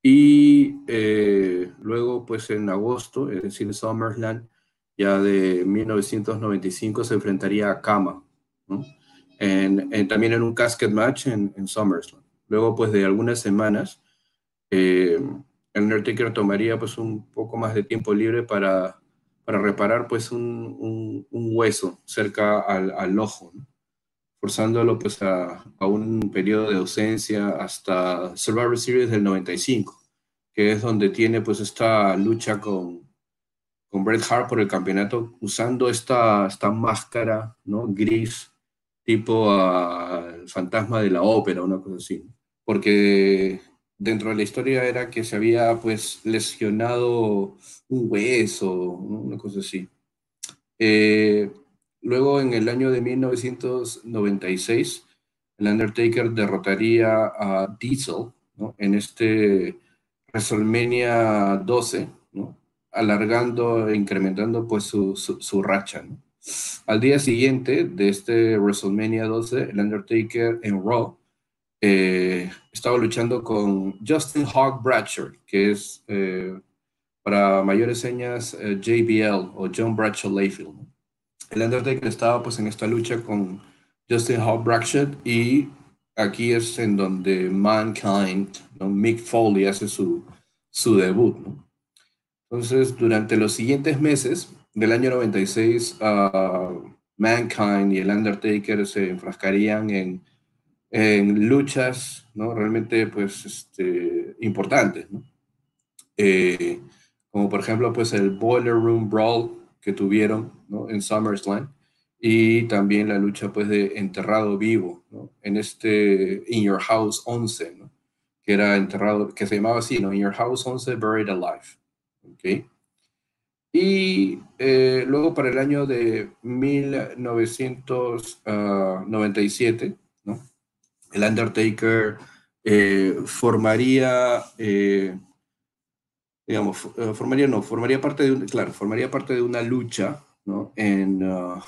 y eh, luego pues en agosto, es decir, SummerSlam, ya de 1995 se enfrentaría a Kama, ¿no? en, en, también en un casket match en, en, SummerSlam. Luego pues de algunas semanas, eh, el Undertaker tomaría pues un poco más de tiempo libre para, para reparar pues un, un, un hueso cerca al, al ojo, ¿no? Forzándolo pues a, a, un periodo de ausencia hasta Survivor Series del 95, que es donde tiene pues esta lucha con, con Bret Hart por el campeonato usando esta, esta máscara ¿no? gris tipo uh, fantasma de la ópera, una cosa así, porque dentro de la historia era que se había pues lesionado un hueso, ¿no? una cosa así. Eh, Luego, en el año de 1996, el Undertaker derrotaría a Diesel en este WrestleMania 12, ¿no? alargando e incrementando pues su, su, racha. Al día siguiente de este WrestleMania 12, el Undertaker en Raw eh, estaba luchando con Justin Hawk Bradshaw, que es eh, para mayores señas eh, JBL o John Bradshaw Layfield. El Undertaker estaba pues en esta lucha con Justin Hawk Bradshaw y aquí es en donde Mankind, ¿no? Mick Foley hace su, su debut. Entonces, durante los siguientes meses del año 96, uh, Mankind y el Undertaker se enfrascarían en, en luchas ¿no? realmente pues, este, importantes. ¿no? Eh, como por ejemplo pues el Boiler Room Brawl que tuvieron ¿no? en SummerSlam y también la lucha pues de enterrado vivo ¿no? en este In Your House 11 ¿no? que era enterrado que se llamaba así ¿no? In Your House 11 Buried Alive ¿okay? y eh, luego para el año de 1997 ¿no? el Undertaker eh, formaría eh, digamos, formaría, no, formaría parte de, un, claro, formaría parte de una lucha, ¿no? En, uh,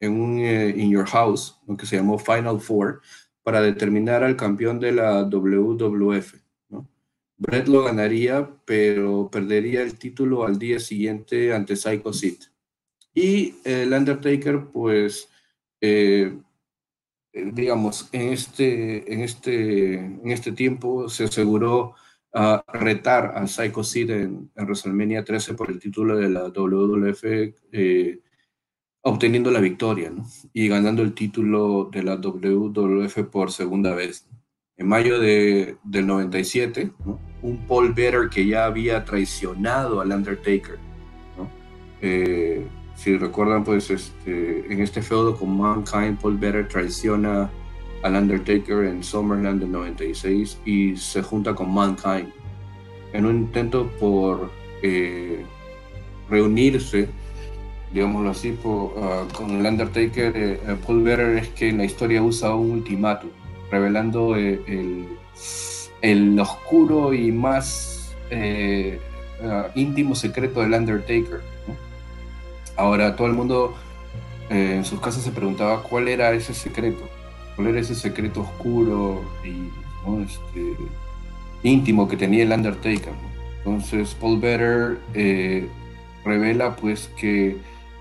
en un uh, In Your House, que se llamó Final Four, para determinar al campeón de la WWF, ¿no? Brett lo ganaría, pero perdería el título al día siguiente ante Psycho Sid. Y el Undertaker, pues, eh, digamos, en este, en, este, en este tiempo se aseguró uh, retar a Psycho Sid en, en, WrestleMania 13 por el título de la WWF, eh, obteniendo la victoria y ganando el título de la WWF por segunda vez. En mayo de, del 97, ¿no? un Paul Better que ya había traicionado al Undertaker. Eh, si recuerdan, pues este, en este feudo con Mankind, Paul Better traiciona al Undertaker en SummerSlam del 96 y se junta con Mankind en un intento por eh, reunirse, digámoslo así, uh, con el Undertaker. Eh, Paul Bearer es que en la historia usa un ultimátum, revelando eh, el, el oscuro y más eh, ah, íntimo secreto del Undertaker. Ahora todo el mundo eh, en sus casas se preguntaba cuál era ese secreto, cuál era ese secreto oscuro y este, íntimo que tenía el Undertaker. Entonces Paul Better eh, revela pues que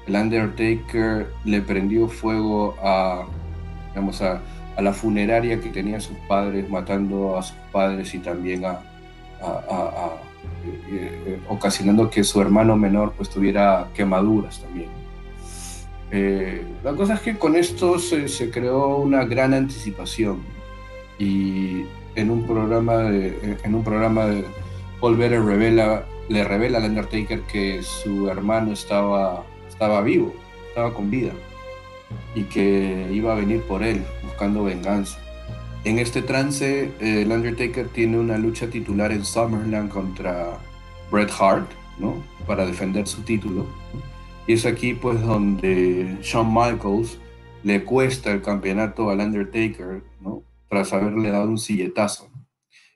el Undertaker le prendió fuego a, digamos, a, la funeraria que tenían sus padres, matando a sus padres y también a, eh, eh, ocasionando que su hermano menor pues tuviera quemaduras también. La cosa es que con esto se, creó una gran anticipación y en un programa de, en un programa de Paul Better revela, le revela al Undertaker que su hermano estaba, estaba vivo, estaba con vida y que iba a venir por él buscando venganza. En este trance, el Undertaker tiene una lucha titular en Summerland contra Bret Hart, ¿no? Para defender su título. Y es aquí pues donde Shawn Michaels le cuesta el campeonato al Undertaker, ¿no? Tras haberle dado un silletazo.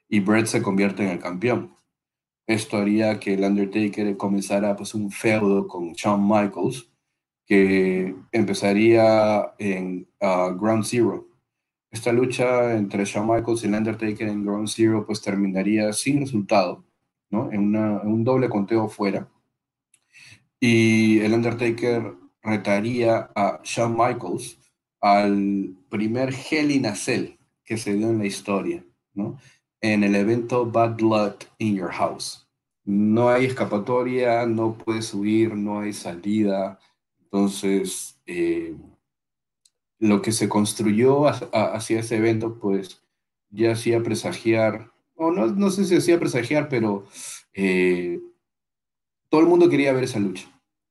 Y Bret se convierte en el campeón. Esto haría que el Undertaker comenzara pues, un feudo con Shawn Michaels, que empezaría en Ground Zero. Esta lucha entre Shawn Michaels y el Undertaker en Ground Zero pues terminaría sin resultado, ¿no? En, un doble conteo fuera. Y el Undertaker retaría a Shawn Michaels al primer Hell in a Cell que se dio en la historia, ¿no? en el evento Bad Blood in Your House. No hay escapatoria, no puedes huir, no hay salida. Entonces, eh, lo que se construyó hacia ese evento, pues ya hacía presagiar, o no, no sé si hacía presagiar, pero eh, todo el mundo quería ver esa lucha.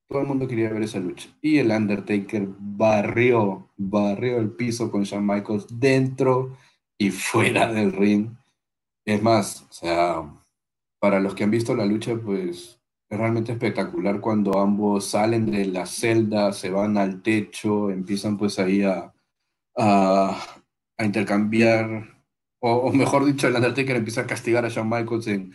Todo el mundo quería ver esa lucha. Y el Undertaker barrió, barrió el piso con Shawn Michaels dentro y fuera del ring es más, o sea, para los que han visto la lucha, pues es realmente espectacular cuando ambos salen de la celda, se van al techo, empiezan pues ahí a, a, intercambiar, o, mejor dicho, el Undertaker empieza a castigar a Shawn Michaels en,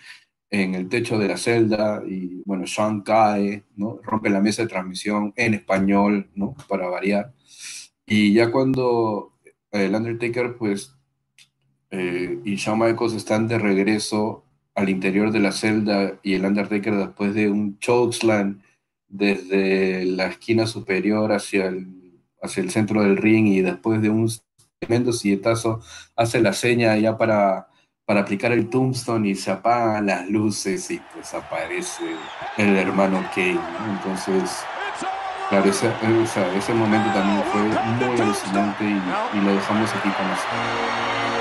en el techo de la celda y bueno, Shawn cae, ¿no? rompe la mesa de transmisión en español, ¿no? Para variar. Y ya cuando el Undertaker pues eh, y Shawn Michaels están de regreso al interior de la celda y el Undertaker después de un chokeslam desde la esquina superior hacia el, hacia el centro del ring y después de un tremendo silletazo hace la seña ya para, para aplicar el tombstone y se apagan las luces y pues aparece el hermano Kane. Entonces, claro, ese, ese, momento también fue muy alucinante y, y lo dejamos aquí con nosotros.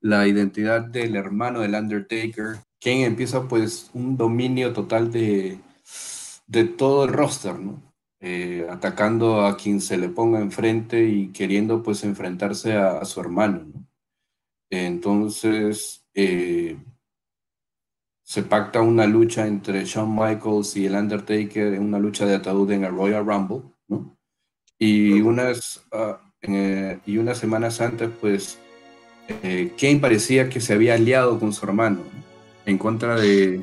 la identidad del hermano del Undertaker, quien empieza pues un dominio total de, de todo el roster, ¿no? Eh, atacando a quien se le ponga enfrente y queriendo pues enfrentarse a, a su hermano, ¿no? Entonces, se pacta una lucha entre Shawn Michaels y el Undertaker, una lucha de ataúd en el Royal Rumble, ¿no? Y unas, uh, y unas semanas antes, pues, eh, Kane parecía que se había aliado con su hermano en contra de,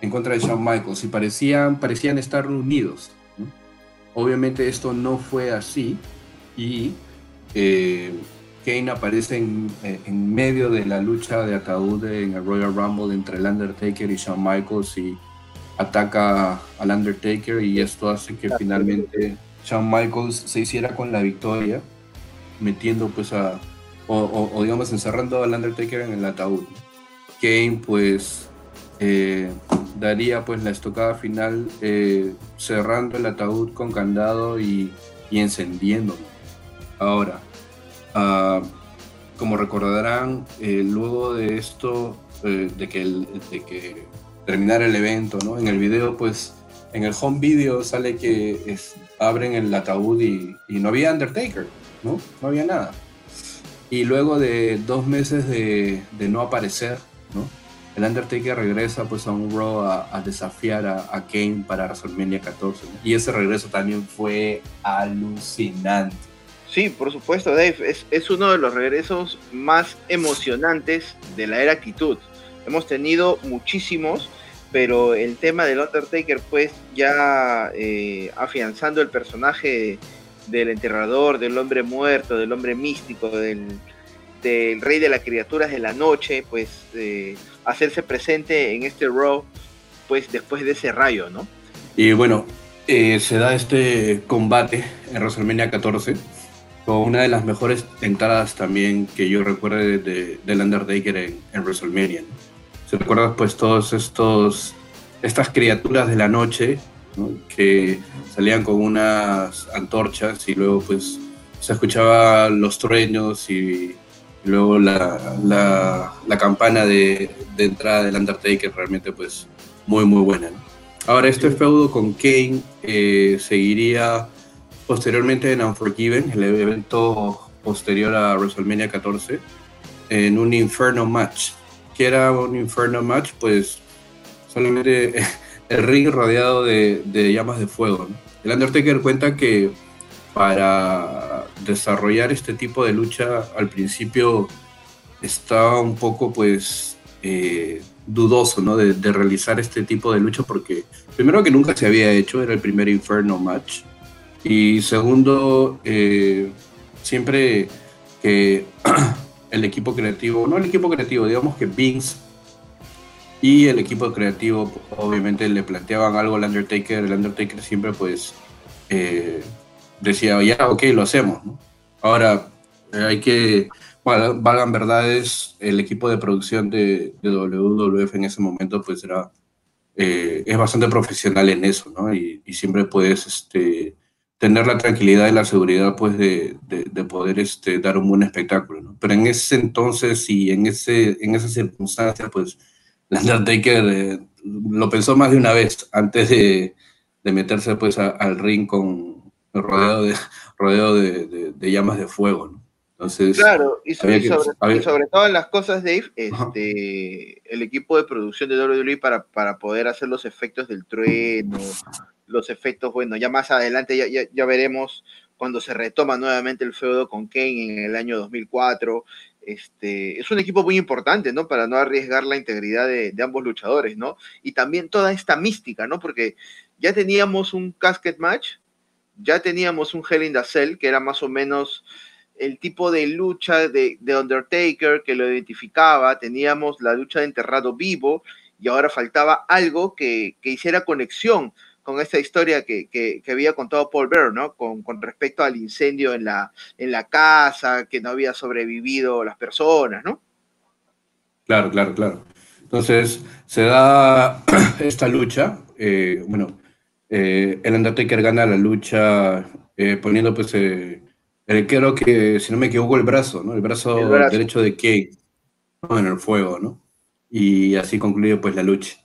en contra de Shawn Michaels y parecían, parecían estar unidos. Obviamente esto no fue así y eh, Kane aparece en, en, medio de la lucha de ataúd en el Royal Rumble entre el Undertaker y Shawn Michaels y ataca al Undertaker y esto hace que finalmente Shawn Michaels se hiciera con la victoria metiendo pues a o, digamos encerrando al Undertaker en el ataúd. Kane pues eh, daría pues la estocada final eh, cerrando el ataúd con candado y, y encendiéndolo. Ahora, ah, como recordarán, eh, luego de esto, de, que el, de que terminara el evento, ¿no? En el video, pues, en el home video sale que abren el ataúd y, y no había Undertaker, ¿no? No había nada. Y luego de dos meses de, no aparecer, ¿no? El Undertaker regresa pues a un Raw a, desafiar a, Kane para WrestleMania 14. Y ese regreso también fue alucinante. Sí, por supuesto, Dave. Es, es, uno de los regresos más emocionantes de la era actitud. Hemos tenido muchísimos, pero el tema del Undertaker, pues ya eh, afianzando el personaje del enterrador, del hombre muerto, del hombre místico, del, rey de las criaturas de la noche, pues hacerse presente en este Raw, pues después de ese rayo, ¿no? Y bueno, eh, se da este combate en WrestleMania 14 con una de las mejores entradas también que yo recuerdo de, del Undertaker en, en WrestleMania. Si recuerdas, pues todos estos, estas criaturas de la noche que salían con unas antorchas y luego pues se escuchaba los trueños y, luego la, la, campana de, de, entrada del Undertaker realmente pues muy muy buena. Ahora este feudo con Kane eh, seguiría posteriormente en Unforgiven, el evento posterior a WrestleMania 14, en un Inferno Match. que era un Inferno Match? Pues solamente el ring rodeado de, llamas de fuego. El Undertaker cuenta que para desarrollar este tipo de lucha al principio estaba un poco pues eh, dudoso ¿no? de, realizar este tipo de lucha porque primero que nunca se había hecho, era el primer Inferno match y segundo eh, siempre que el equipo creativo, no el equipo creativo, digamos que Vince y el equipo creativo obviamente le planteaban algo al Undertaker, el Undertaker siempre pues eh, decía, ya, ok, lo hacemos. Ahora, hay que, bueno, valgan verdades, el equipo de producción de, de WWF en ese momento pues era, eh, es bastante profesional en eso, ¿no? Y, siempre puedes este, tener la tranquilidad y la seguridad pues de, de, poder este, dar un buen espectáculo, ¿no? Pero en ese entonces y en, ese, en esa circunstancia pues el Undertaker eh, lo pensó más de una vez antes de, de meterse pues al ring con, rodeado de, rodeado de, de, llamas de fuego, ¿no? Entonces, claro, y sobre, sobre, todo en las cosas, Dave, este, el equipo de producción de WWE para, para poder hacer los efectos del trueno, los efectos, bueno, ya más adelante ya, ya, ya veremos cuando se retoma nuevamente el feudo con Kane en el año 2004. Este, es un equipo muy importante, ¿no? Para no arriesgar la integridad de, ambos luchadores, ¿no? Y también toda esta mística, ¿no? Porque ya teníamos un casket match ya teníamos un Hell in Cell, que era más o menos el tipo de lucha de, de, Undertaker que lo identificaba, teníamos la lucha de enterrado vivo y ahora faltaba algo que hiciera conexión con esta historia que, que, que, había contado Paul Bear, ¿no? Con, con, respecto al incendio en la, en la casa, que no había sobrevivido las personas, ¿no? Claro, claro, claro. Entonces, se da esta lucha, eh, bueno, eh, el Undertaker gana la lucha eh, poniendo pues eh, el, creo que si no me equivoco el brazo, ¿no? El brazo, derecho de Kane en el fuego, ¿no? Y así concluye pues la lucha.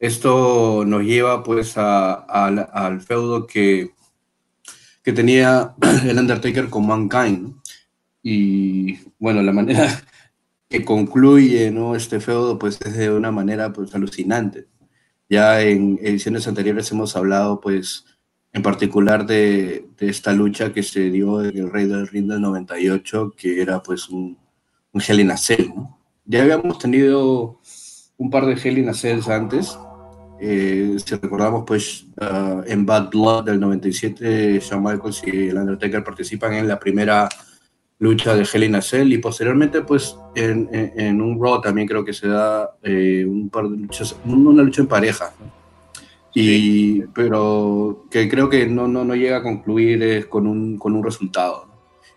Esto nos lleva pues al feudo que, que tenía el Undertaker con Mankind, Y bueno, la manera que concluye ¿no? este feudo pues es de una manera pues alucinante. Ya en ediciones anteriores hemos hablado, pues, en particular de, esta lucha que se dio en el Rey del Ring del 98, que era, pues, un, un Hell in a Cell, ¿no? Ya habíamos tenido un par de Hell in a Cells antes. Eh, si recordamos, pues uh, en Bad Blood del 97, Shawn Michaels y el Undertaker participan en la primera lucha de Hell in a Cell y posteriormente, pues en, en, en un Raw también creo que se da eh, un par de luchas, una lucha en pareja. Y, pero que creo que no, no, no llega a concluir eh, con, un, con un resultado.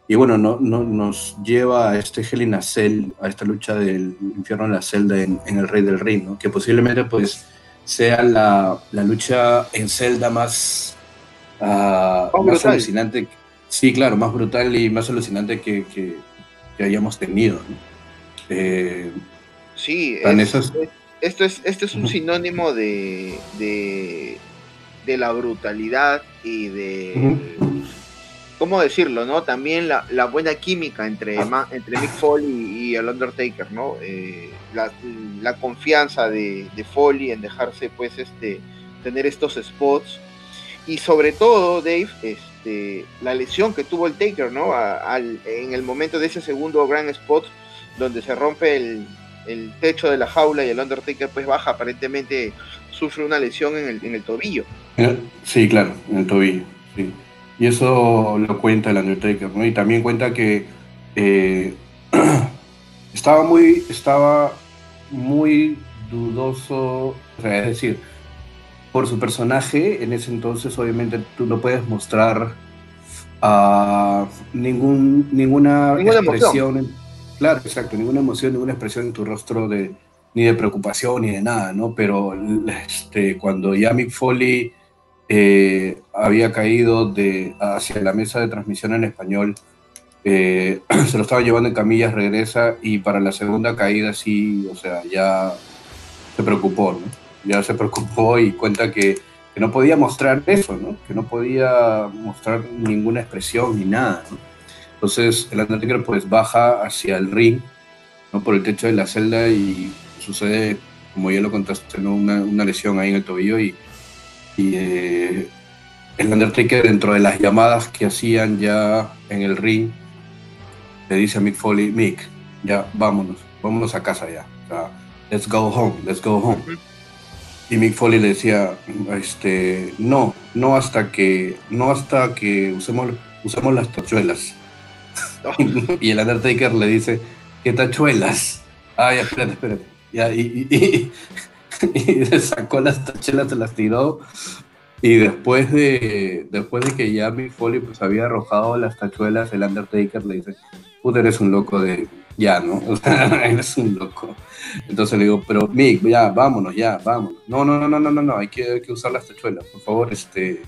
Y bueno, no, no, nos lleva a este Hell in a Cell, a esta lucha del infierno en la celda en, en el Rey del Ring, ¿no? que posiblemente pues sea la, la lucha en celda más, uh, más alucinante. Sí, claro, más brutal y más alucinante que, que, que hayamos tenido. ¿no? Eh, sí, es, esas... esto, es, esto es un sinónimo de, de, de la brutalidad y de... Uh -huh ¿cómo decirlo, no? También la, la buena química entre, entre Mick Foley y el Undertaker, ¿no? Eh, la, confianza de, Foley en dejarse, pues, este, tener estos spots. Y sobre todo, Dave, este, la lesión que tuvo el Taker, ¿no? En el momento de ese segundo gran spot, donde se rompe el, techo de la jaula y el Undertaker, pues, baja, aparentemente sufre una lesión en el, tobillo. Sí, claro, en el tobillo. Y eso lo cuenta el Undertaker, ¿no? Y también cuenta que eh, estaba muy, estaba muy dudoso, o sea, es decir, por su personaje, en ese entonces obviamente tú no puedes mostrar uh, ningún, ninguna, ninguna expresión, en, claro, exacto, ninguna emoción, ninguna expresión en tu rostro de ni de preocupación ni de nada, ¿no? Pero este, cuando ya Mick Foley eh, había caído de, hacia la mesa de transmisión en español. Eh, se lo estaba llevando en camillas, regresa y para la segunda caída sí, o sea, ya se preocupó, ¿no? Ya se preocupó y cuenta que, no podía mostrar eso. Que no podía mostrar ninguna expresión ni nada, ¿no? Entonces el Undertaker pues baja hacia el ring, ¿no? Por el techo de la celda y sucede, como ya lo contaste, ¿no? una, una lesión ahí en el tobillo y y eh, el Undertaker dentro de las llamadas que hacían ya en el ring le dice a Mick Foley, Mick, ya vámonos, vámonos a casa ya, let's go home, let's go home. Y Mick Foley le decía, este, no, no hasta que, no hasta que usemos, usemos las tachuelas. y el Undertaker le dice, ¿qué tachuelas? Ay, espérate, espérate. Y, y, se sacó las tachuelas, se las tiró. Y después de, después de que ya Mick Foley pues había arrojado las tachuelas, el Undertaker le dice, puta, eres un loco de, ya, ¿no? O sea, eres un loco. Entonces le digo, pero Mick, ya, vámonos, ya, vámonos. No, no, no, no, no, no, no, hay que, hay que usar las tachuelas, por favor, este,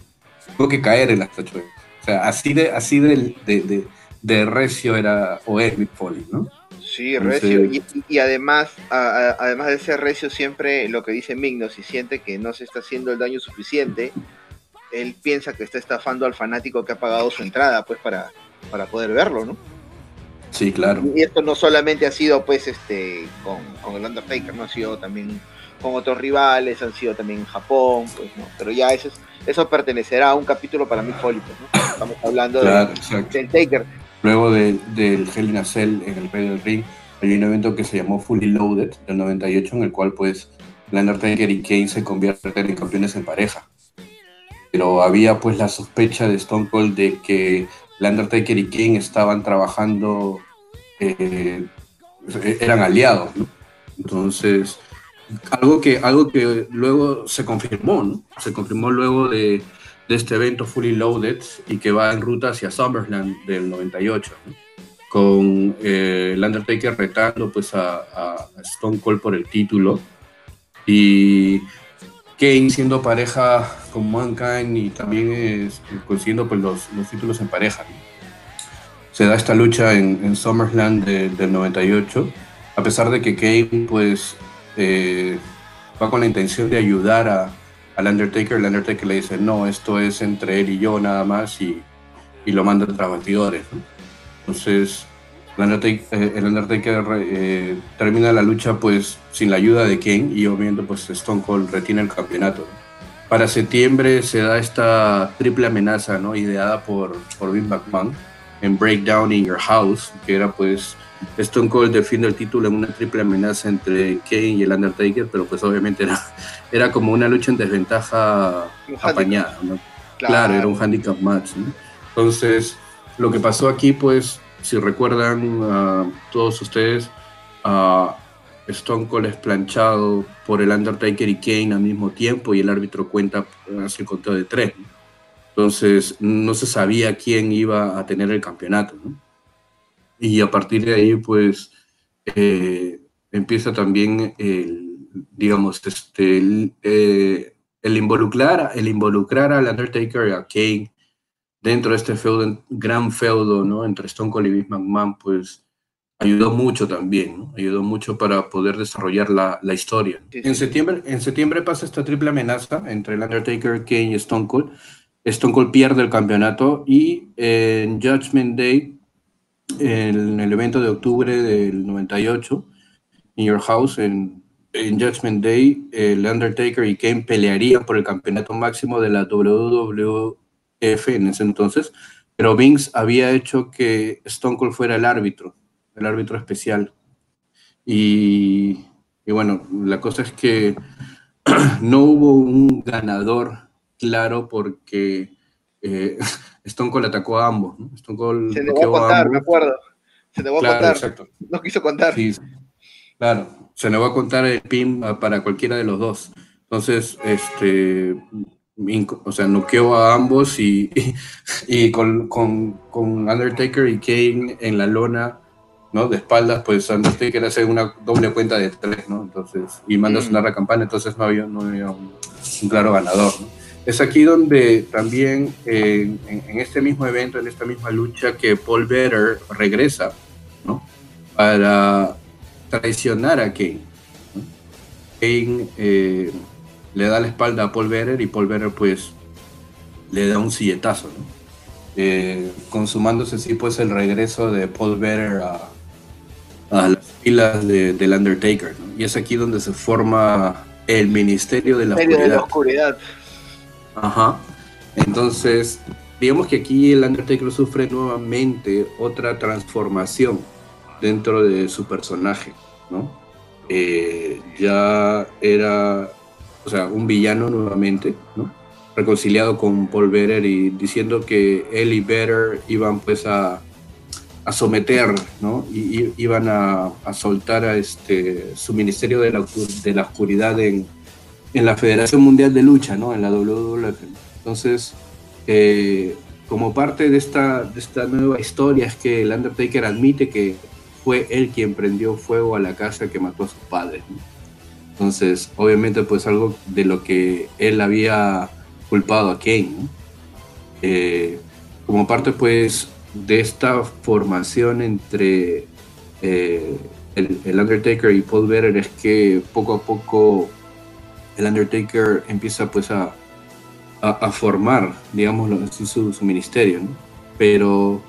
tengo que caer en las tachuelas. O sea, así de, así de, de, de, de recio era, o es Mick Foley, ¿no? Sí, recio. Y, y, además, a, a, además de ese recio, siempre lo que dice Migno, si siente que no se está haciendo el daño suficiente, él piensa que está estafando al fanático que ha pagado su entrada, pues, para, para poder verlo, ¿no? Sí, claro. Y esto no solamente ha sido, pues, este, con, con el Undertaker, no ha sido también con otros rivales, han sido también en Japón, pues, ¿no? Pero ya eso, es, eso pertenecerá a un capítulo para Foley, pues, ¿no? Estamos hablando claro, de, del Taker. Luego del de, de Hell in a Cell en el Rey del Ring, hay un evento que se llamó Fully Loaded del 98, en el cual pues el Undertaker y Kane se convierten en campeones en pareja. Pero había pues la sospecha de Stone Cold de que el Undertaker y Kane estaban trabajando, eh, eran aliados, ¿no? Entonces, algo que, algo que luego se confirmó, ¿no? Se confirmó luego de, de este evento Fully Loaded y que va en ruta hacia SummerSlam del 98, ¿no? con eh, el Undertaker retando pues a, a, Stone Cold por el título y Kane siendo pareja con Mankind y también es, consiguiendo pues, los, los, títulos en pareja. ¿no? Se da esta lucha en, en SummerSlam de, del 98, a pesar de que Kane pues eh, va con la intención de ayudar a, al Undertaker, el Undertaker le dice, no, esto es entre él y yo nada más y, y lo manda tras batidores. ¿no? Entonces, el Undertaker, eh, el Undertaker eh, termina la lucha pues sin la ayuda de Kane y obviamente pues Stone Cold retiene el campeonato. Para septiembre se da esta triple amenaza, ¿no? Ideada por, por Vince McMahon en Breakdown in Your House, que era pues Stone Cold defiende el título en una triple amenaza entre Kane y el Undertaker, pero pues obviamente era, era como una lucha en desventaja apañada, ¿no? Claro. era un handicap match, Entonces, lo que pasó aquí, pues, si recuerdan a todos ustedes, a Stone Cold es planchado por el Undertaker y Kane al mismo tiempo y el árbitro cuenta, hace el conteo de tres. Entonces, no se sabía quién iba a tener el campeonato, ¿no? Y a partir de ahí, pues, eh, empieza también el, digamos, este, el, eh, el, involucrar, el involucrar al Undertaker y a Kane dentro de este feudo, gran feudo, ¿no? Entre Stone Cold y Vince McMahon, pues, ayudó mucho también, ¿no? Ayudó mucho para poder desarrollar la, la historia. En, septiembre, en septiembre pasa esta triple amenaza entre el Undertaker, Kane y Stone Cold. Stone Cold pierde el campeonato y en Judgment Day en el evento de octubre del 98, en Your House, en, en Judgment Day, el Undertaker y Kane pelearían por el campeonato máximo de la WWF en ese entonces, pero Vince había hecho que Stone Cold fuera el árbitro, el árbitro especial. Y bueno, la cosa es que no hubo un ganador claro porque eh, Stone Cold atacó a ambos. ¿no? Stone Cold se negó a contar, me acuerdo. Se negó a contar. Exacto. No quiso contar. Sí, claro, se negó a contar el pin para cualquiera de los dos. Entonces, este, o sea, noqueó a ambos y, y, con, con, con, Undertaker y Kane en la lona, ¿no? De espaldas, pues Undertaker hace una doble cuenta de tres, ¿no? Entonces, y manda a sonar la campana, entonces no había, no había un, un claro ganador, ¿no? Es aquí donde también en, este mismo evento, en esta misma lucha, que Paul Better regresa, ¿no? Para traicionar a Kane. Kane eh, le da la espalda a Paul Better y Paul Better pues le da un silletazo, ¿no? Eh, consumándose así pues el regreso de Paul Better a, las filas del Undertaker. Y es aquí donde se forma el Ministerio de la De la oscuridad. Ajá. Entonces, digamos que aquí el Undertaker sufre nuevamente otra transformación dentro de su personaje, ¿no? Eh, ya era, o sea, un villano nuevamente, ¿no? Reconciliado con Paul Better y diciendo que él y Better iban pues a, a someter, ¿no? Y, iban a, a, soltar a este, su ministerio de la, de la oscuridad en, en la Federación Mundial de Lucha, ¿no? En la WWF. Entonces, eh, como parte de esta, de esta nueva historia es que el Undertaker admite que fue él quien prendió fuego a la casa que mató a sus padres. Entonces, obviamente, pues algo de lo que él había culpado a Kane. Eh, como parte, pues, de esta formación entre eh, el, el, Undertaker y Paul Bearer es que poco a poco el Undertaker empieza pues a, a, formar, digamos, su, su, ministerio, ¿no? Pero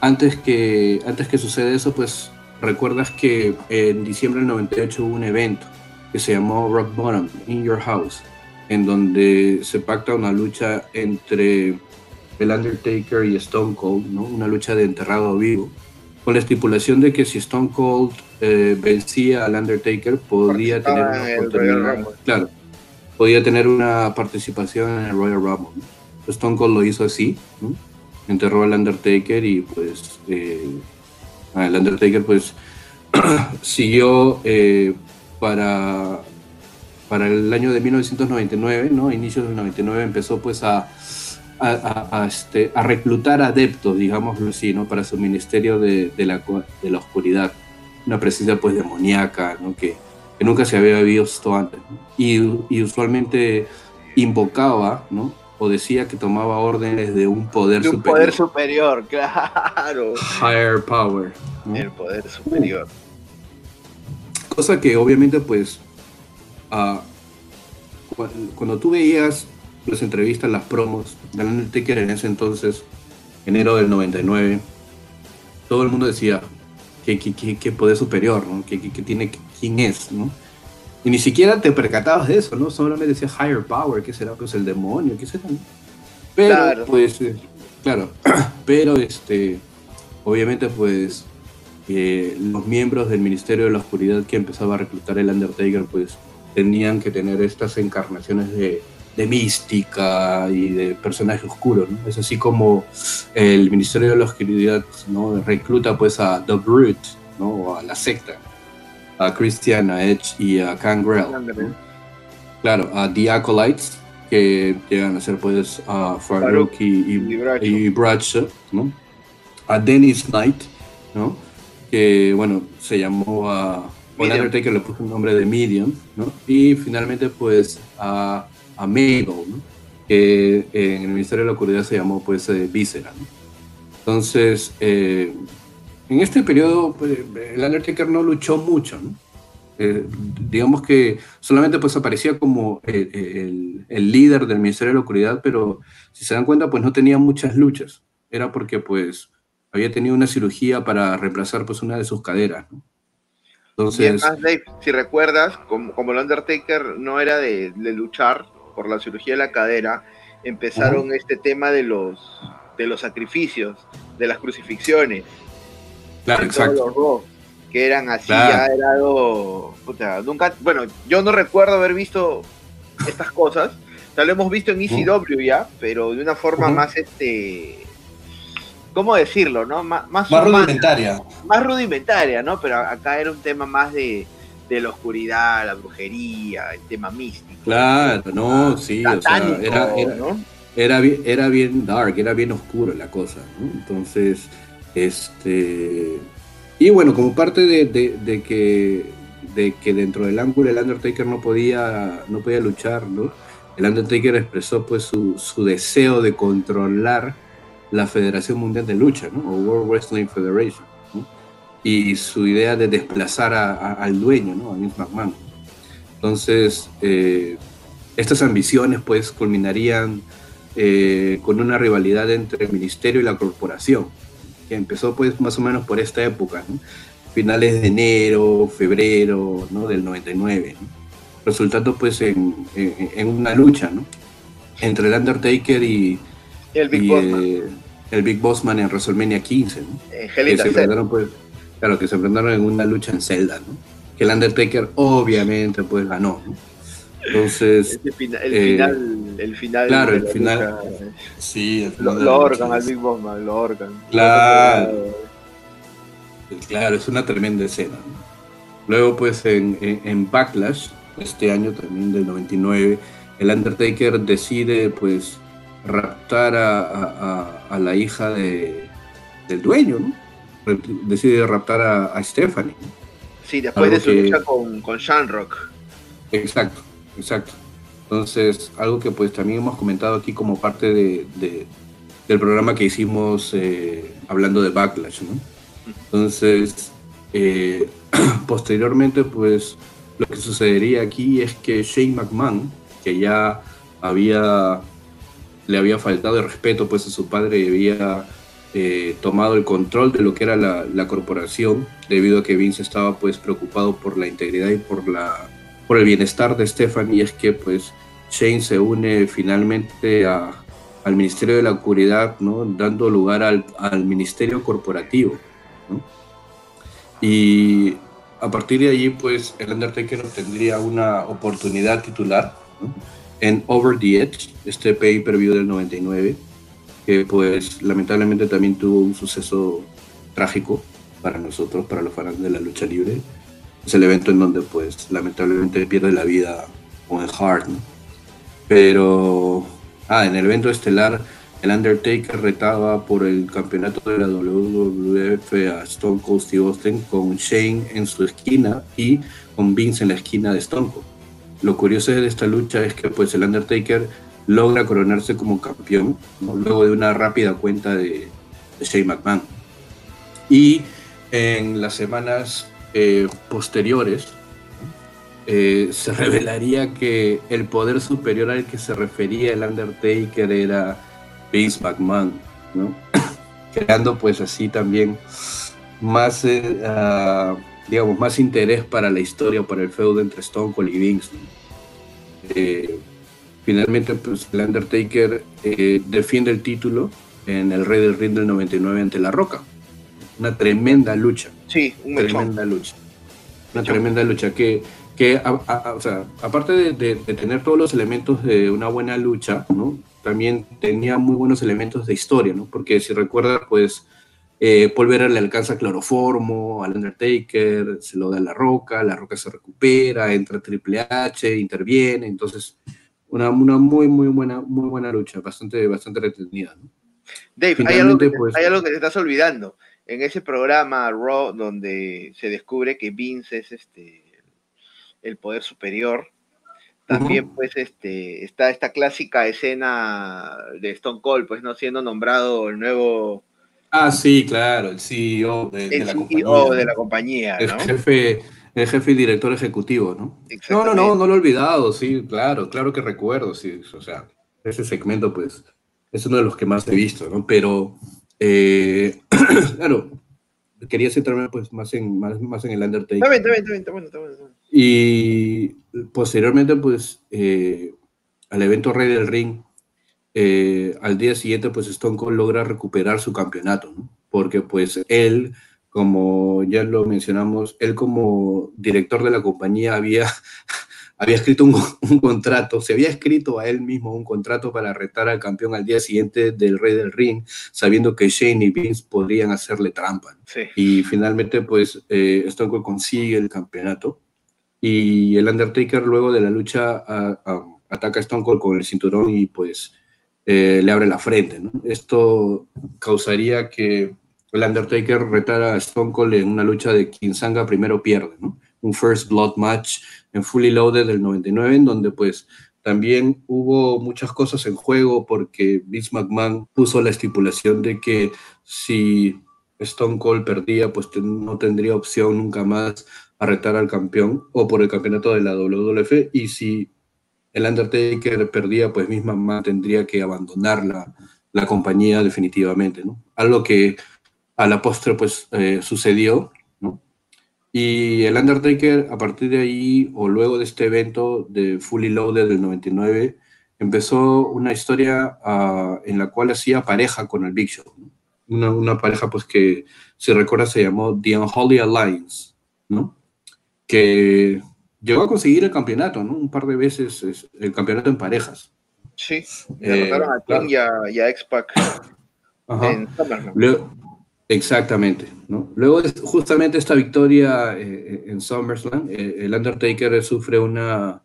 antes que, antes que suceda eso, pues recuerdas que en diciembre del 98 hubo un evento que se llamó Rock Bottom, In Your House, en donde se pacta una lucha entre el Undertaker y Stone Cold, ¿no? Una lucha de enterrado vivo, con la estipulación de que si Stone Cold eh, vencía al Undertaker podía tener una oportunidad, claro, podía tener una participación en el Royal Rumble. Stone Cold lo hizo así, enterró al Undertaker y pues eh, el Undertaker pues siguió eh, para, para el año de 1999, ¿no? Inicios del 99 empezó pues a, a, este, a reclutar adeptos, digámoslo así, ¿no? Para su ministerio de, de, la, de la oscuridad, una presencia pues demoníaca, ¿no? Que, que nunca se había visto antes. Y, usualmente invocaba, ¿no? O decía que tomaba órdenes de un poder de un superior. poder superior, claro. Higher power. El poder superior. Cosa que obviamente, pues, uh, cuando, tú veías las entrevistas, las promos de Undertaker en ese entonces, enero del 99, todo el mundo decía, qué, poder superior, ¿no? ¿Qué, tiene, quién es, ¿no? Y ni siquiera te percatabas de eso, ¿no? Solamente decía higher power, ¿qué será? Pues el demonio, ¿qué será? Pero, claro. pues, eh, claro, pero este, obviamente, pues, los miembros del Ministerio de la Oscuridad que empezaba a reclutar el Undertaker, pues tenían que tener estas encarnaciones de, de mística y de personaje oscuro, ¿no? Es así como el Ministerio de la Oscuridad, ¿no? Recluta pues a The Brute, ¿no? O a la secta, a Christian, a Edge y a Gangrel. Claro, a The Acolytes, que llegan a ser pues a Farouk y, y, Bradshaw, ¿no? A Dennis Knight, ¿no? Que, bueno, se llamó a el Undertaker le puso el nombre de Medium, ¿no? Y finalmente, pues, a, a Mabel, ¿no? Que en el Ministerio de la Oscuridad se llamó, pues, eh, Víscera, ¿no? Entonces, eh, en este periodo, pues, el Undertaker no luchó mucho, ¿no? Eh, digamos que solamente pues aparecía como el, líder del Ministerio de la Oscuridad, pero si se dan cuenta, pues no tenía muchas luchas. Era porque pues había tenido una cirugía para reemplazar pues una de sus caderas, ¿no? Entonces, Dave, si recuerdas, como, como, el Undertaker no era de, luchar por la cirugía de la cadera, empezaron este tema de los, de los sacrificios, de las crucifixiones. Claro, exacto. que eran así, ya era algo. nunca, bueno, yo no recuerdo haber visto estas cosas. O lo hemos visto en ECW ya, pero de una forma más este ¿cómo decirlo, no? más, más rudimentaria. Más rudimentaria, ¿no? Pero acá era un tema más de, la oscuridad, la brujería, el tema místico. Claro, no, sí, o sea, era, era, era, bien dark, era bien oscuro la cosa, ¿no? Entonces, este... Y bueno, como parte de, que, de que dentro del ángulo el Undertaker no podía, no podía luchar, ¿no? El Undertaker expresó pues su, su deseo de controlar la Federación Mundial de Lucha, ¿no? o World Wrestling Federation, y su idea de desplazar al dueño, ¿no? a Vince McMahon. Entonces, eh, estas ambiciones pues culminarían eh, con una rivalidad entre el ministerio y la corporación, que empezó pues más o menos por esta época, finales de enero, febrero ¿no? del 99, resultando pues en, una lucha ¿no? entre el Undertaker y, el Big Bossman. Eh, el Big Bossman en WrestleMania 15, ¿no? que se enfrentaron, pues, claro, que se enfrentaron en una lucha en Zelda, ¿no? Que el Undertaker obviamente pues ganó, ¿no? Entonces. el, eh, final, el final. Claro, el final. Sí, el final. Lo, lo organ al Big Bossman, lo organ. Claro. Claro, es una tremenda escena. ¿no? Luego, pues en, en, Backlash, este año también del 99, el Undertaker decide, pues, raptar a, la hija de, del dueño, ¿no? Decide raptar a, Stephanie. Sí, después de su lucha con, con Shanrock. Exacto, exacto. Entonces, algo que pues también hemos comentado aquí como parte de, del programa que hicimos eh, hablando de Backlash, ¿no? Entonces, eh, posteriormente, pues lo que sucedería aquí es que Shane McMahon, que ya había le había faltado el respeto pues a su padre y había eh, tomado el control de lo que era la, corporación debido a que Vince estaba pues preocupado por la integridad y por la por el bienestar de Stephanie y es que pues Shane se une finalmente al Ministerio de la Oscuridad, ¿no? dando lugar al, Ministerio Corporativo. Y a partir de allí, pues el Undertaker tendría una oportunidad titular. ¿no? en Over the Edge, este pay-per-view del 99, que pues lamentablemente también tuvo un suceso trágico para nosotros, para los fans de la lucha libre. Es el evento en donde pues lamentablemente pierde la vida el Hart, Pero, ah, en el evento estelar, el Undertaker retaba por el campeonato de la WWF a Stone Cold Steve Austin con Shane en su esquina y con Vince en la esquina de Stone Cold. Lo curioso de esta lucha es que pues el Undertaker logra coronarse como campeón luego de una rápida cuenta de, Shane McMahon. Y en las semanas eh, posteriores eh, se revelaría que el poder superior al que se refería el Undertaker era Vince McMahon, creando pues así también más eh, digamos, más interés para la historia, para el feudo entre Stone Cold y Vince. Finalmente, pues, el Undertaker eh, defiende el título en el Rey del Ring del 99 ante La Roca. una tremenda lucha. Sí, un tremenda lucha. Una tremenda lucha que, que o sea, aparte de, tener todos los elementos de una buena lucha, ¿no? También tenía muy buenos elementos de historia, ¿no? Porque si recuerdas, pues eh, Paul le alcanza cloroformo al Undertaker, se lo da a la roca, la roca se recupera, entra Triple H, interviene, entonces una, una muy, muy buena, muy buena lucha, bastante, bastante retenida. Dave, hay algo, que, pues, hay algo, que, te estás olvidando. En ese programa Raw, donde se descubre que Vince es este el poder superior, también pues este está esta clásica escena de Stone Cold, pues no siendo nombrado el nuevo Ah, sí, claro, el CEO de, la compañía. de la compañía. El jefe, el jefe y director ejecutivo, ¿no? No, no, no, no lo he olvidado, sí, claro, claro que recuerdo, sí, o sea, ese segmento, pues, es uno de los que más he visto, ¿no? Pero, eh, claro, quería centrarme, pues, más en, más, más en el Undertaker. Está bien, está bien, está bien, está bien, está bien. Y posteriormente, pues, eh, al evento Rey del Ring, eh, al día siguiente, pues Stone Cold logra recuperar su campeonato, ¿no? porque pues él, como ya lo mencionamos, él como director de la compañía había, había escrito un, contrato, se había escrito a él mismo un contrato para retar al campeón al día siguiente del Rey del Ring, sabiendo que Shane y Vince podrían hacerle trampa. Y finalmente, pues eh, Stone Cold consigue el campeonato y el Undertaker luego de la lucha ataca a Stone Cold con el cinturón y pues eh, le abre la frente. Esto causaría que el Undertaker retara a Stone Cold en una lucha de quien sanga primero pierde, un First Blood Match en Fully Loaded del 99, en donde pues también hubo muchas cosas en juego porque Vince McMahon puso la estipulación de que si Stone Cold perdía, pues no tendría opción nunca más a retar al campeón o por el campeonato de la WWF y si el Undertaker perdía, pues misma tendría que abandonar la, la, compañía definitivamente, ¿no? Algo que a la postre pues eh, sucedió, ¿no? Y el Undertaker a partir de ahí o luego de este evento de Fully Loaded del 99 empezó una historia uh, en la cual hacía pareja con el Big Show, ¿no? una, una, pareja pues que si recuerda se llamó The Unholy Alliance, ¿no? Que llegó a conseguir el campeonato, ¿no? Un par de veces el campeonato en parejas. Sí, eh, derrotaron a King y a, X-Pac en SummerSlam. Exactamente, ¿no? Luego de justamente esta victoria eh, eh, en SummerSlam, el Undertaker sufre una,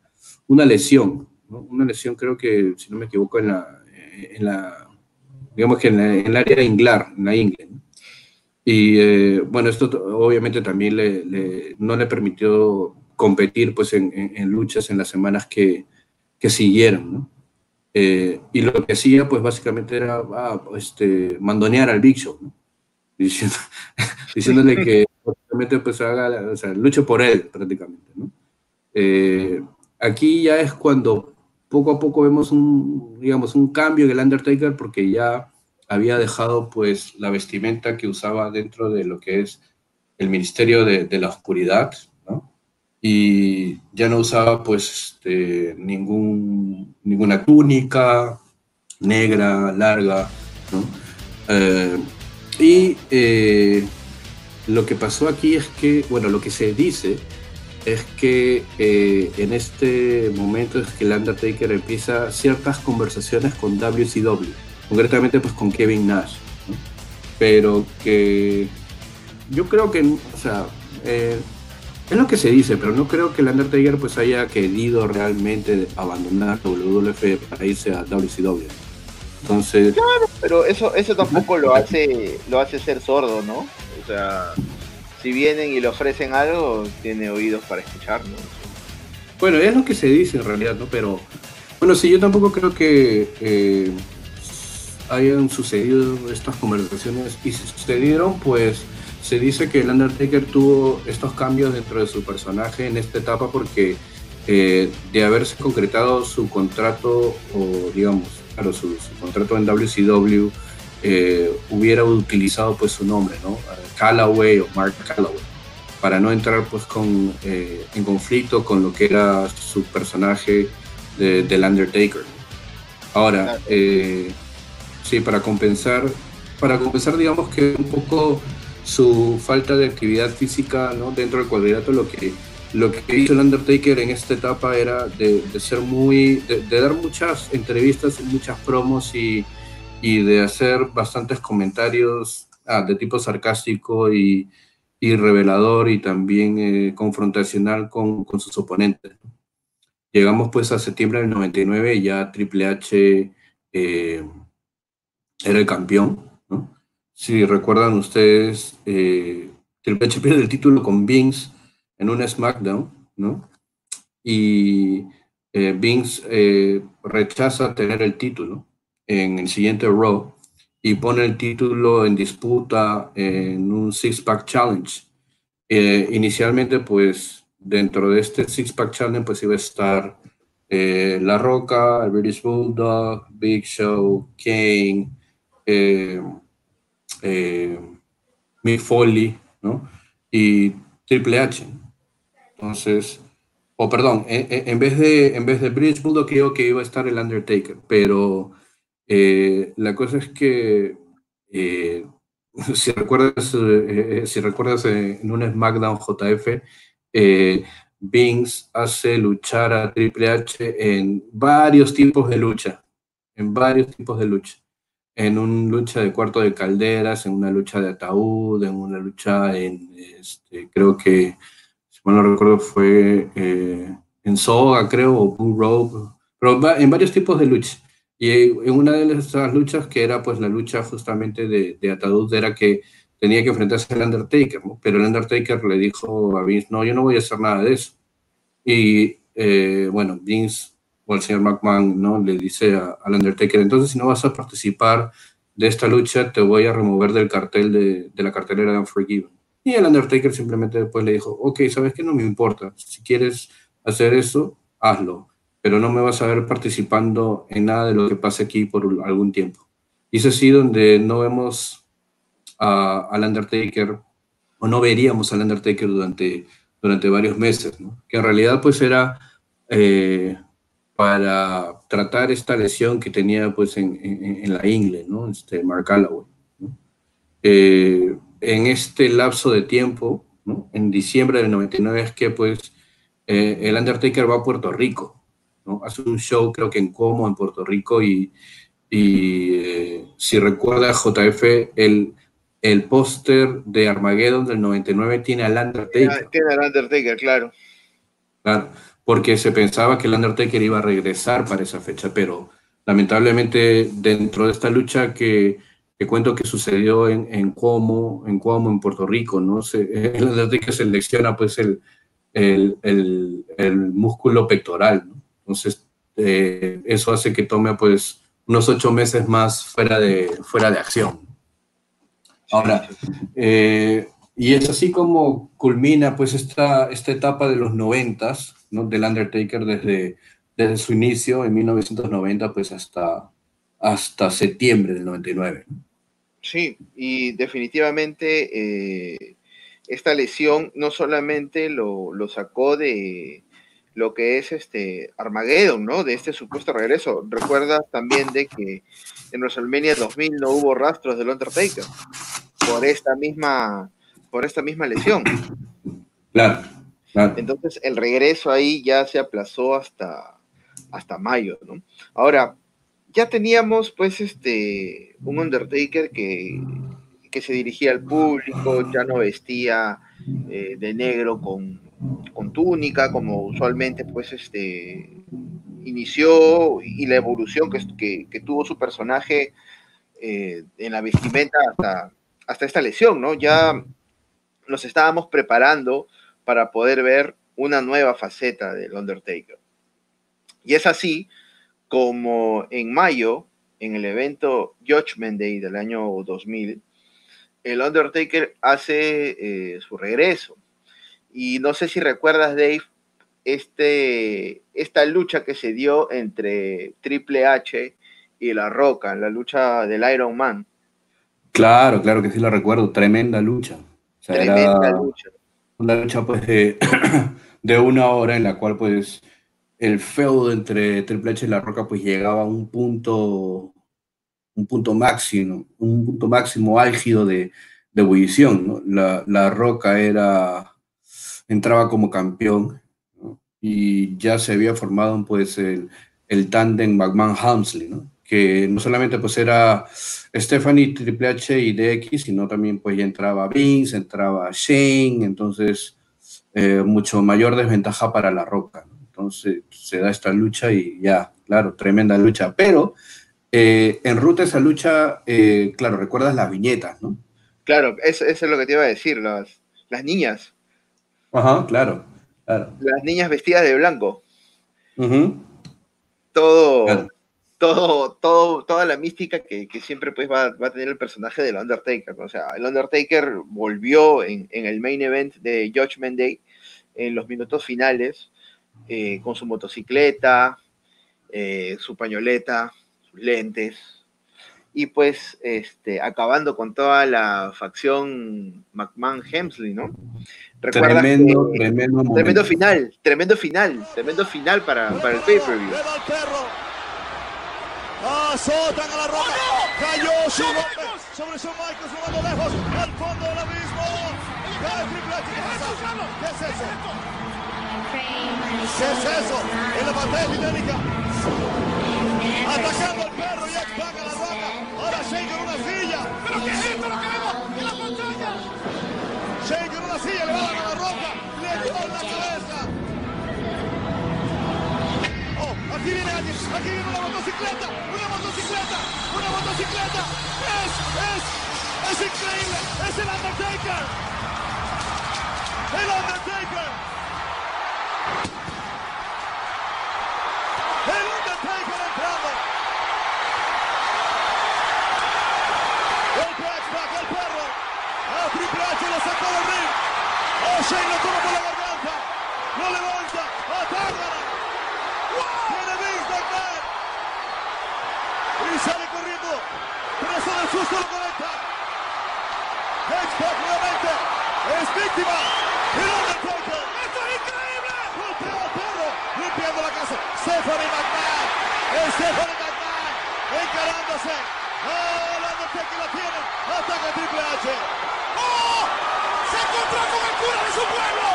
una lesión, ¿no? Una lesión creo que, si no me equivoco, en la, en la digamos que en, el área inglar, en la ingle, Y bueno, esto obviamente también le, no le permitió competir pues en, en, luchas en las semanas que, que siguieron, ¿no? Eh, y lo que hacía pues básicamente era ah, este, mandonear al Big Show, ¿no? Diciendo, diciéndole que básicamente pues haga, o sea, luche por él prácticamente, ¿no? Eh, aquí ya es cuando poco a poco vemos un, digamos, un cambio en el Undertaker porque ya había dejado pues la vestimenta que usaba dentro de lo que es el Ministerio de, de la Oscuridad, y ya no usaba pues este, ningún, ninguna túnica negra, larga, ¿no? Eh, y eh, lo que pasó aquí es que, bueno, lo que se dice es que eh, en este momento es que el Undertaker empieza ciertas conversaciones con WCW, concretamente pues con Kevin Nash, pero que yo creo que, o sea, es lo que se dice, pero no creo que el Undertaker pues haya querido realmente abandonar WWF para irse a WCW. Entonces. Claro, pero eso, eso tampoco lo hace, lo hace ser sordo, ¿no? O sea, si vienen y le ofrecen algo, tiene oídos para escucharlo. Bueno, es lo que se dice en realidad, ¿no? Pero, bueno, sí, yo tampoco creo que eh, hayan sucedido estas conversaciones y si sucedieron, pues se dice que el Undertaker tuvo estos cambios dentro de su personaje en esta etapa porque eh, de haberse concretado su contrato o digamos, claro, su, contrato en WCW eh, hubiera utilizado pues su nombre, ¿no? Callaway o Mark Callaway, para no entrar pues con, eh, en conflicto con lo que era su personaje del Undertaker. Ahora, sí, para compensar, para compensar digamos que un poco su falta de actividad física ¿no? dentro del cuadrilátero, lo que, lo que hizo el Undertaker en esta etapa era de, ser muy, de, dar muchas entrevistas, muchas promos y, y de hacer bastantes comentarios ah, de tipo sarcástico y, y revelador y también eh, confrontacional con, con, sus oponentes. Llegamos pues a septiembre del 99 y ya Triple H eh, era el campeón. Si recuerdan ustedes, eh, Triple H pierde el título con Vince en un SmackDown, ¿no? Y eh, Vince eh, rechaza tener el título en el siguiente Raw y pone el título en disputa en un Six Pack Challenge. Eh, inicialmente, pues, dentro de este Six Pack Challenge, pues iba a estar La Roca, el British Bulldog, Big Show, Kane, Mick Foley, ¿no? Y Triple H. Entonces, o perdón, en, vez de en vez de British Bulldog creo que iba a estar el Undertaker, pero eh, la cosa es que, eh, si recuerdas, eh, si recuerdas en un SmackDown JF, Vince hace luchar a Triple H en varios tipos de lucha, en varios tipos de lucha. En una lucha de cuarto de calderas, en una lucha de ataúd, en una lucha en, este, creo que, mal no recuerdo, fue en soga, creo, o Blue Rope, pero en varios tipos de lucha. Y en una de esas luchas, que era pues la lucha justamente de, de era que tenía que enfrentarse al Undertaker, ¿no? pero el Undertaker le dijo a Vince, no, yo no voy a hacer nada de eso. Y eh, bueno, Vince o el señor McMahon ¿no? le dice al Undertaker, entonces si no vas a participar de esta lucha, te voy a remover del cartel de, de la cartelera de Unforgiven. Y el Undertaker simplemente después le dijo, ok, ¿sabes qué? No me importa. Si quieres hacer eso, hazlo pero no me vas a ver participando en nada de lo que pase aquí por algún tiempo. Y es así donde no vemos al Undertaker, o no veríamos al Undertaker durante, durante varios meses, que en realidad pues era eh, para tratar esta lesión que tenía pues en, en, la ingle, ¿no? este Mark Calloway. Eh, en este lapso de tiempo, en diciembre del 99 es que pues eh, el Undertaker va a Puerto Rico, Hace un show creo que en Como, en Puerto Rico, y, eh, si recuerda JF, el, el póster de Armageddon del 99 tiene al Undertaker. Tiene al Undertaker, claro. Claro, porque se pensaba que el Undertaker iba a regresar para esa fecha, pero lamentablemente dentro de esta lucha que, que cuento que sucedió en, en Cuomo, en Cuomo, en Puerto Rico, ¿no? Se, el Undertaker selecciona pues el, el, el, el músculo pectoral, ¿no? Entonces, eh, eso hace que tome pues unos ocho meses más fuera de, fuera de acción. Ahora, eh, y es así como culmina pues esta, esta etapa de los noventas, ¿no? Del Undertaker desde, desde su inicio en 1990 pues hasta, hasta septiembre del 99. Sí, y definitivamente eh, esta lesión no solamente lo, lo sacó de, lo que es este Armageddon, ¿no? De este supuesto regreso. Recuerda también de que en WrestleMania 2000 no hubo rastros del Undertaker por esta misma, por esta misma lesión. Claro, claro. Entonces el regreso ahí ya se aplazó hasta, hasta mayo, ¿no? Ahora, ya teníamos pues este un Undertaker que, que se dirigía al público, ya no vestía eh, de negro con con túnica, como usualmente pues este inició y la evolución que, que, tuvo su personaje eh, en la vestimenta hasta, hasta esta lesión, ¿no? Ya nos estábamos preparando para poder ver una nueva faceta del Undertaker. Y es así como en mayo, en el evento Judgment Day del año 2000, el Undertaker hace eh, su regreso y no sé si recuerdas, Dave, este, esta lucha que se dio entre Triple H y La Roca, la lucha del Iron Man. Claro, claro que sí la recuerdo, tremenda lucha. tremenda lucha. Una lucha pues de, de, una hora en la cual pues el feudo entre Triple H y La Roca pues llegaba a un punto, un punto máximo, un punto máximo álgido de, de ebullición. La, la Roca era, entraba como campeón, y ya se había formado pues el, el tándem McMahon-Hamsley, que no solamente pues era Stephanie Triple H y DX, sino también pues entraba Vince, entraba Shane, entonces eh, mucho mayor desventaja para La Roca. Entonces se da esta lucha y ya, claro, tremenda lucha. Pero eh, en ruta esa lucha, eh, claro, recuerdas las viñetas, ¿no? Claro, eso, es lo que te iba a decir, las, las niñas. Ajá, claro, claro. Las niñas vestidas de blanco. Todo, todo, todo, toda la mística que, siempre pues va, a tener el personaje del Undertaker. O sea, el Undertaker volvió en, el main event de Judgment Day en los minutos finales eh, con su motocicleta, eh, su pañoleta, sus lentes, y pues este, acabando con toda la facción McMahon-Hemsley, ¿no? tremendo, tremendo, tremendo final, tremendo final, tremendo final para, para el pay-per-view. Azotan a la roca. ¡Oh, Cayó su golpe sobre Shawn Michaels jugando lejos al fondo del abismo. Cae Triple H. ¿Qué es eso? ¿Qué es eso? ¿Qué es eso? En la batalla dinámica. Atacando al perro y X-Pac a la roca. Ahora Shane con una silla. ¿Pero qué es esto lo que vemos en la pantalla? Shane con una silla le va a dar la roca. Le dio en la cabeza. Aquí viene alguien, aquí viene una motocicleta, una motocicleta, una motocicleta. Es, es, es increíble, es el Undertaker. El Undertaker. El Undertaker entrando. El X-Pac, el perro. A Triple H lo sacó del ring. Oh, Shane lo toma por la garganta. Lo levanta. Atángana. Y sale corriendo. Preso del susto lo conecta. X-Pac nuevamente. Es víctima. El Undertaker. ¡Esto es increíble! Golpea al perro. Limpiando la casa. Stephanie McMahon. Stephanie McMahon. Encarándose. Oh, el Undertaker la tiene. Ataca Triple H. ¡Oh! Se encontró con el cura de su pueblo.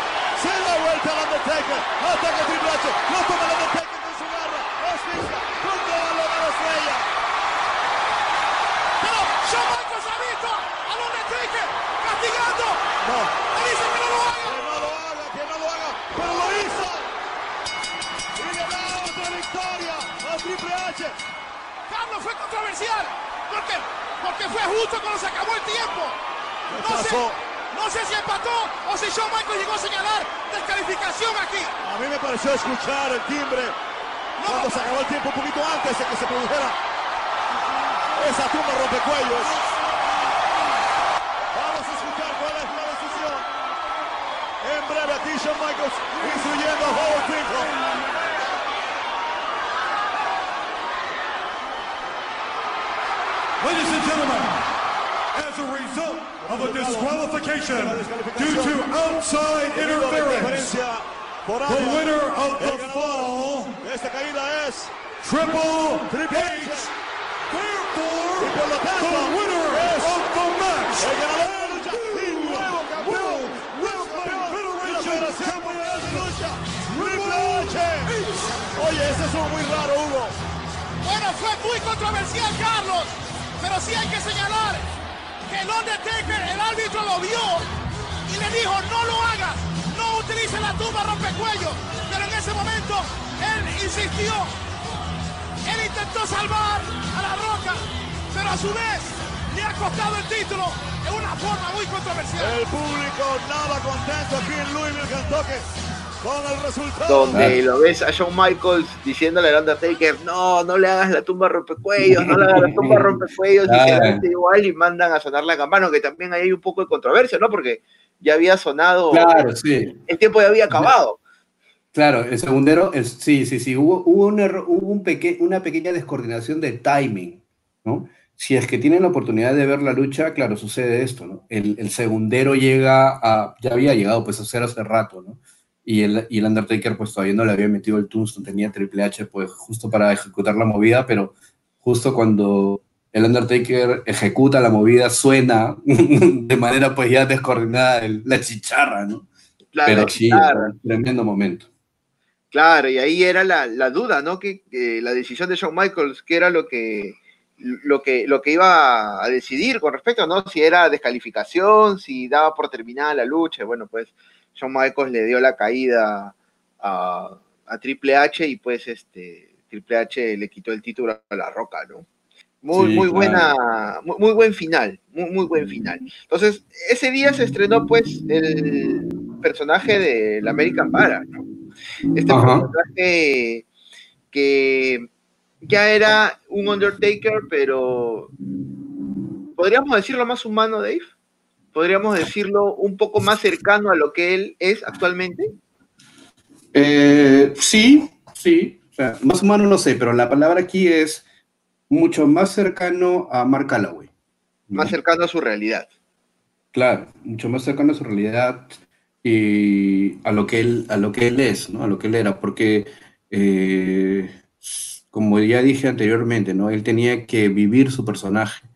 Se da vuelta al Undertaker. Ataca Triple H. Lo toma el Undertaker con su garra. Asfixia. Con toda la mano estrella. Pero Shawn Michaels ha visto al Undertaker castigando. No. Le dice que no lo haga. Que no lo haga, que no lo haga. Pero lo hizo. Y le da otra victoria a Triple H. Carlos fue controversial. ¿Por qué? Porque fue justo cuando se acabó el tiempo. ¿Qué No pasó? No sé si empató o si Shawn Michaels llegó a señalar descalificación aquí. A mí me pareció escuchar el timbre cuando se acabó el tiempo un poquito antes de que se produjera esa tumba rompecuellos. Vamos a escuchar cuál es la decisión. En breve aquí Shawn Michaels instruyendo a Howard Finkel. Of a disqualification due to outside interference, Por the área. winner of El the ganador fall, de esta caída es Triple Triple H. H. Therefore, Y por lo tanto, the winner es of the match, el ganador de la lucha y nuevo campeón, nuevo campeón de la Federación Mundial de Lucha, Triple H. Oye, ese es muy raro, Hugo. Bueno, fue muy controversial, Carlos. Pero sí hay que señalar que el Undertaker, el árbitro lo vio y le dijo, no lo hagas, no utilice la tumba rompecuello. Pero en ese momento, él insistió. Él intentó salvar a la roca, pero a su vez le ha costado el título de una forma muy controversial. El público nada contento aquí en Louisville, Kentucky. Donde lo ves a Shawn Michaels diciéndole al Undertaker, no, no le hagas la tumba rompecuellos, no le hagas la tumba rompecuellos, y hace igual y mandan a sonar la campana, que también ahí hay un poco de controversia, ¿no? Porque ya había sonado, Claro, sí. el tiempo ya había acabado. Claro, el segundero, es- sí, sí, sí, hubo, hubo, un error- hubo un peque- una pequeña descoordinación de timing, ¿no? Si es que tienen la oportunidad de ver la lucha, claro, sucede esto, ¿no? El, el segundero llega a, ya había llegado pues a hacer hace rato, ¿no? Y el, y el Undertaker pues todavía no le había metido el Tombstone, tenía Triple H pues justo para ejecutar la movida, pero justo cuando el Undertaker ejecuta la movida, suena de manera pues ya descoordinada la chicharra, ¿no? Claro, Pero sí, tremendo momento. Claro, y ahí era la, duda, ¿no? Que, la decisión de Shawn Michaels, que era lo que, lo que, lo que iba a decidir con respecto, ¿no? Si era descalificación, si daba por terminada la lucha. Bueno, pues Shawn Michaels le dio la caída a, a Triple H y pues este Triple H le quitó el título a la Roca, ¿no? Muy, muy buena, muy, buen final, muy, muy buen final. Entonces, ese día se estrenó pues el personaje del American Para, ¿no? Este personaje que ya era un Undertaker, pero podríamos decirlo más humano, Dave. Podríamos decirlo un poco más cercano a lo que él es actualmente. Eh, sí, sí. más humano no sé, pero la palabra aquí es mucho más cercano a Mark Calloway. Más cercano a su realidad. Claro, mucho más cercano a su realidad y a lo que él, a lo que él es, ¿no? A lo que él era, porque eh, como ya dije anteriormente, ¿no? Él tenía que vivir su personaje.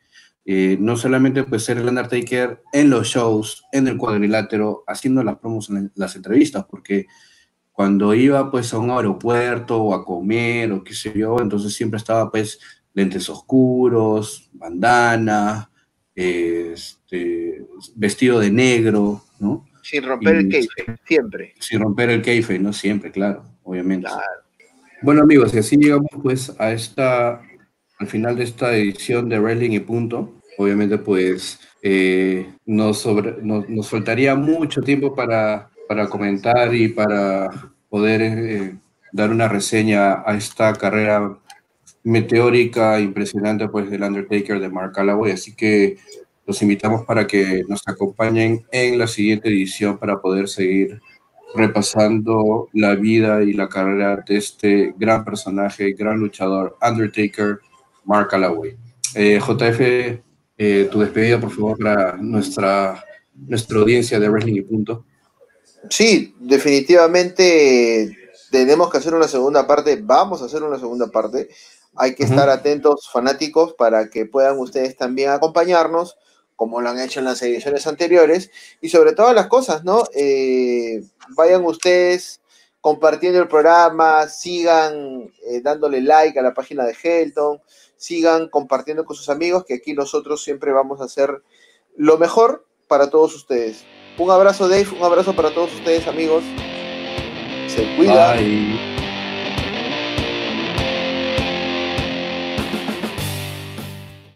Eh, no solamente pues ser el Undertaker en los shows, en el cuadrilátero, haciendo las promos en las entrevistas, porque cuando iba pues a un aeropuerto o a comer o qué sé yo, entonces siempre estaba pues lentes oscuros, bandana, este, vestido de negro, ¿no? Sin romper el keife, siempre. Sin romper el keife, no siempre, claro, obviamente. Bueno amigos, y así llegamos pues a esta, al final de esta edición de Wrestling y Punto. Obviamente pues eh, nos, sobre, nos, faltaría mucho tiempo para, para comentar y para poder eh, dar una reseña a esta carrera meteórica, impresionante, pues, del Undertaker de Mark Calloway. Así que los invitamos para que nos acompañen en la siguiente edición para poder seguir repasando la vida y la carrera de este gran personaje, gran luchador, Undertaker, Mark Calloway. Eh, JF, eh, tu despedida, por favor, para nuestra, nuestra audiencia de Wrestling y Punto. Sí, definitivamente tenemos que hacer una segunda parte, vamos a hacer una segunda parte. Hay que estar atentos, fanáticos, para que puedan ustedes también acompañarnos, como lo han hecho en las ediciones anteriores. Y sobre todas las cosas, ¿no? Eh, vayan ustedes compartiendo el programa, sigan eh, dándole like a la página de Helton, sigan compartiendo con sus amigos, que aquí nosotros siempre vamos a hacer lo mejor para todos ustedes. Un abrazo, Dave, un abrazo para todos ustedes, amigos. Se cuidan.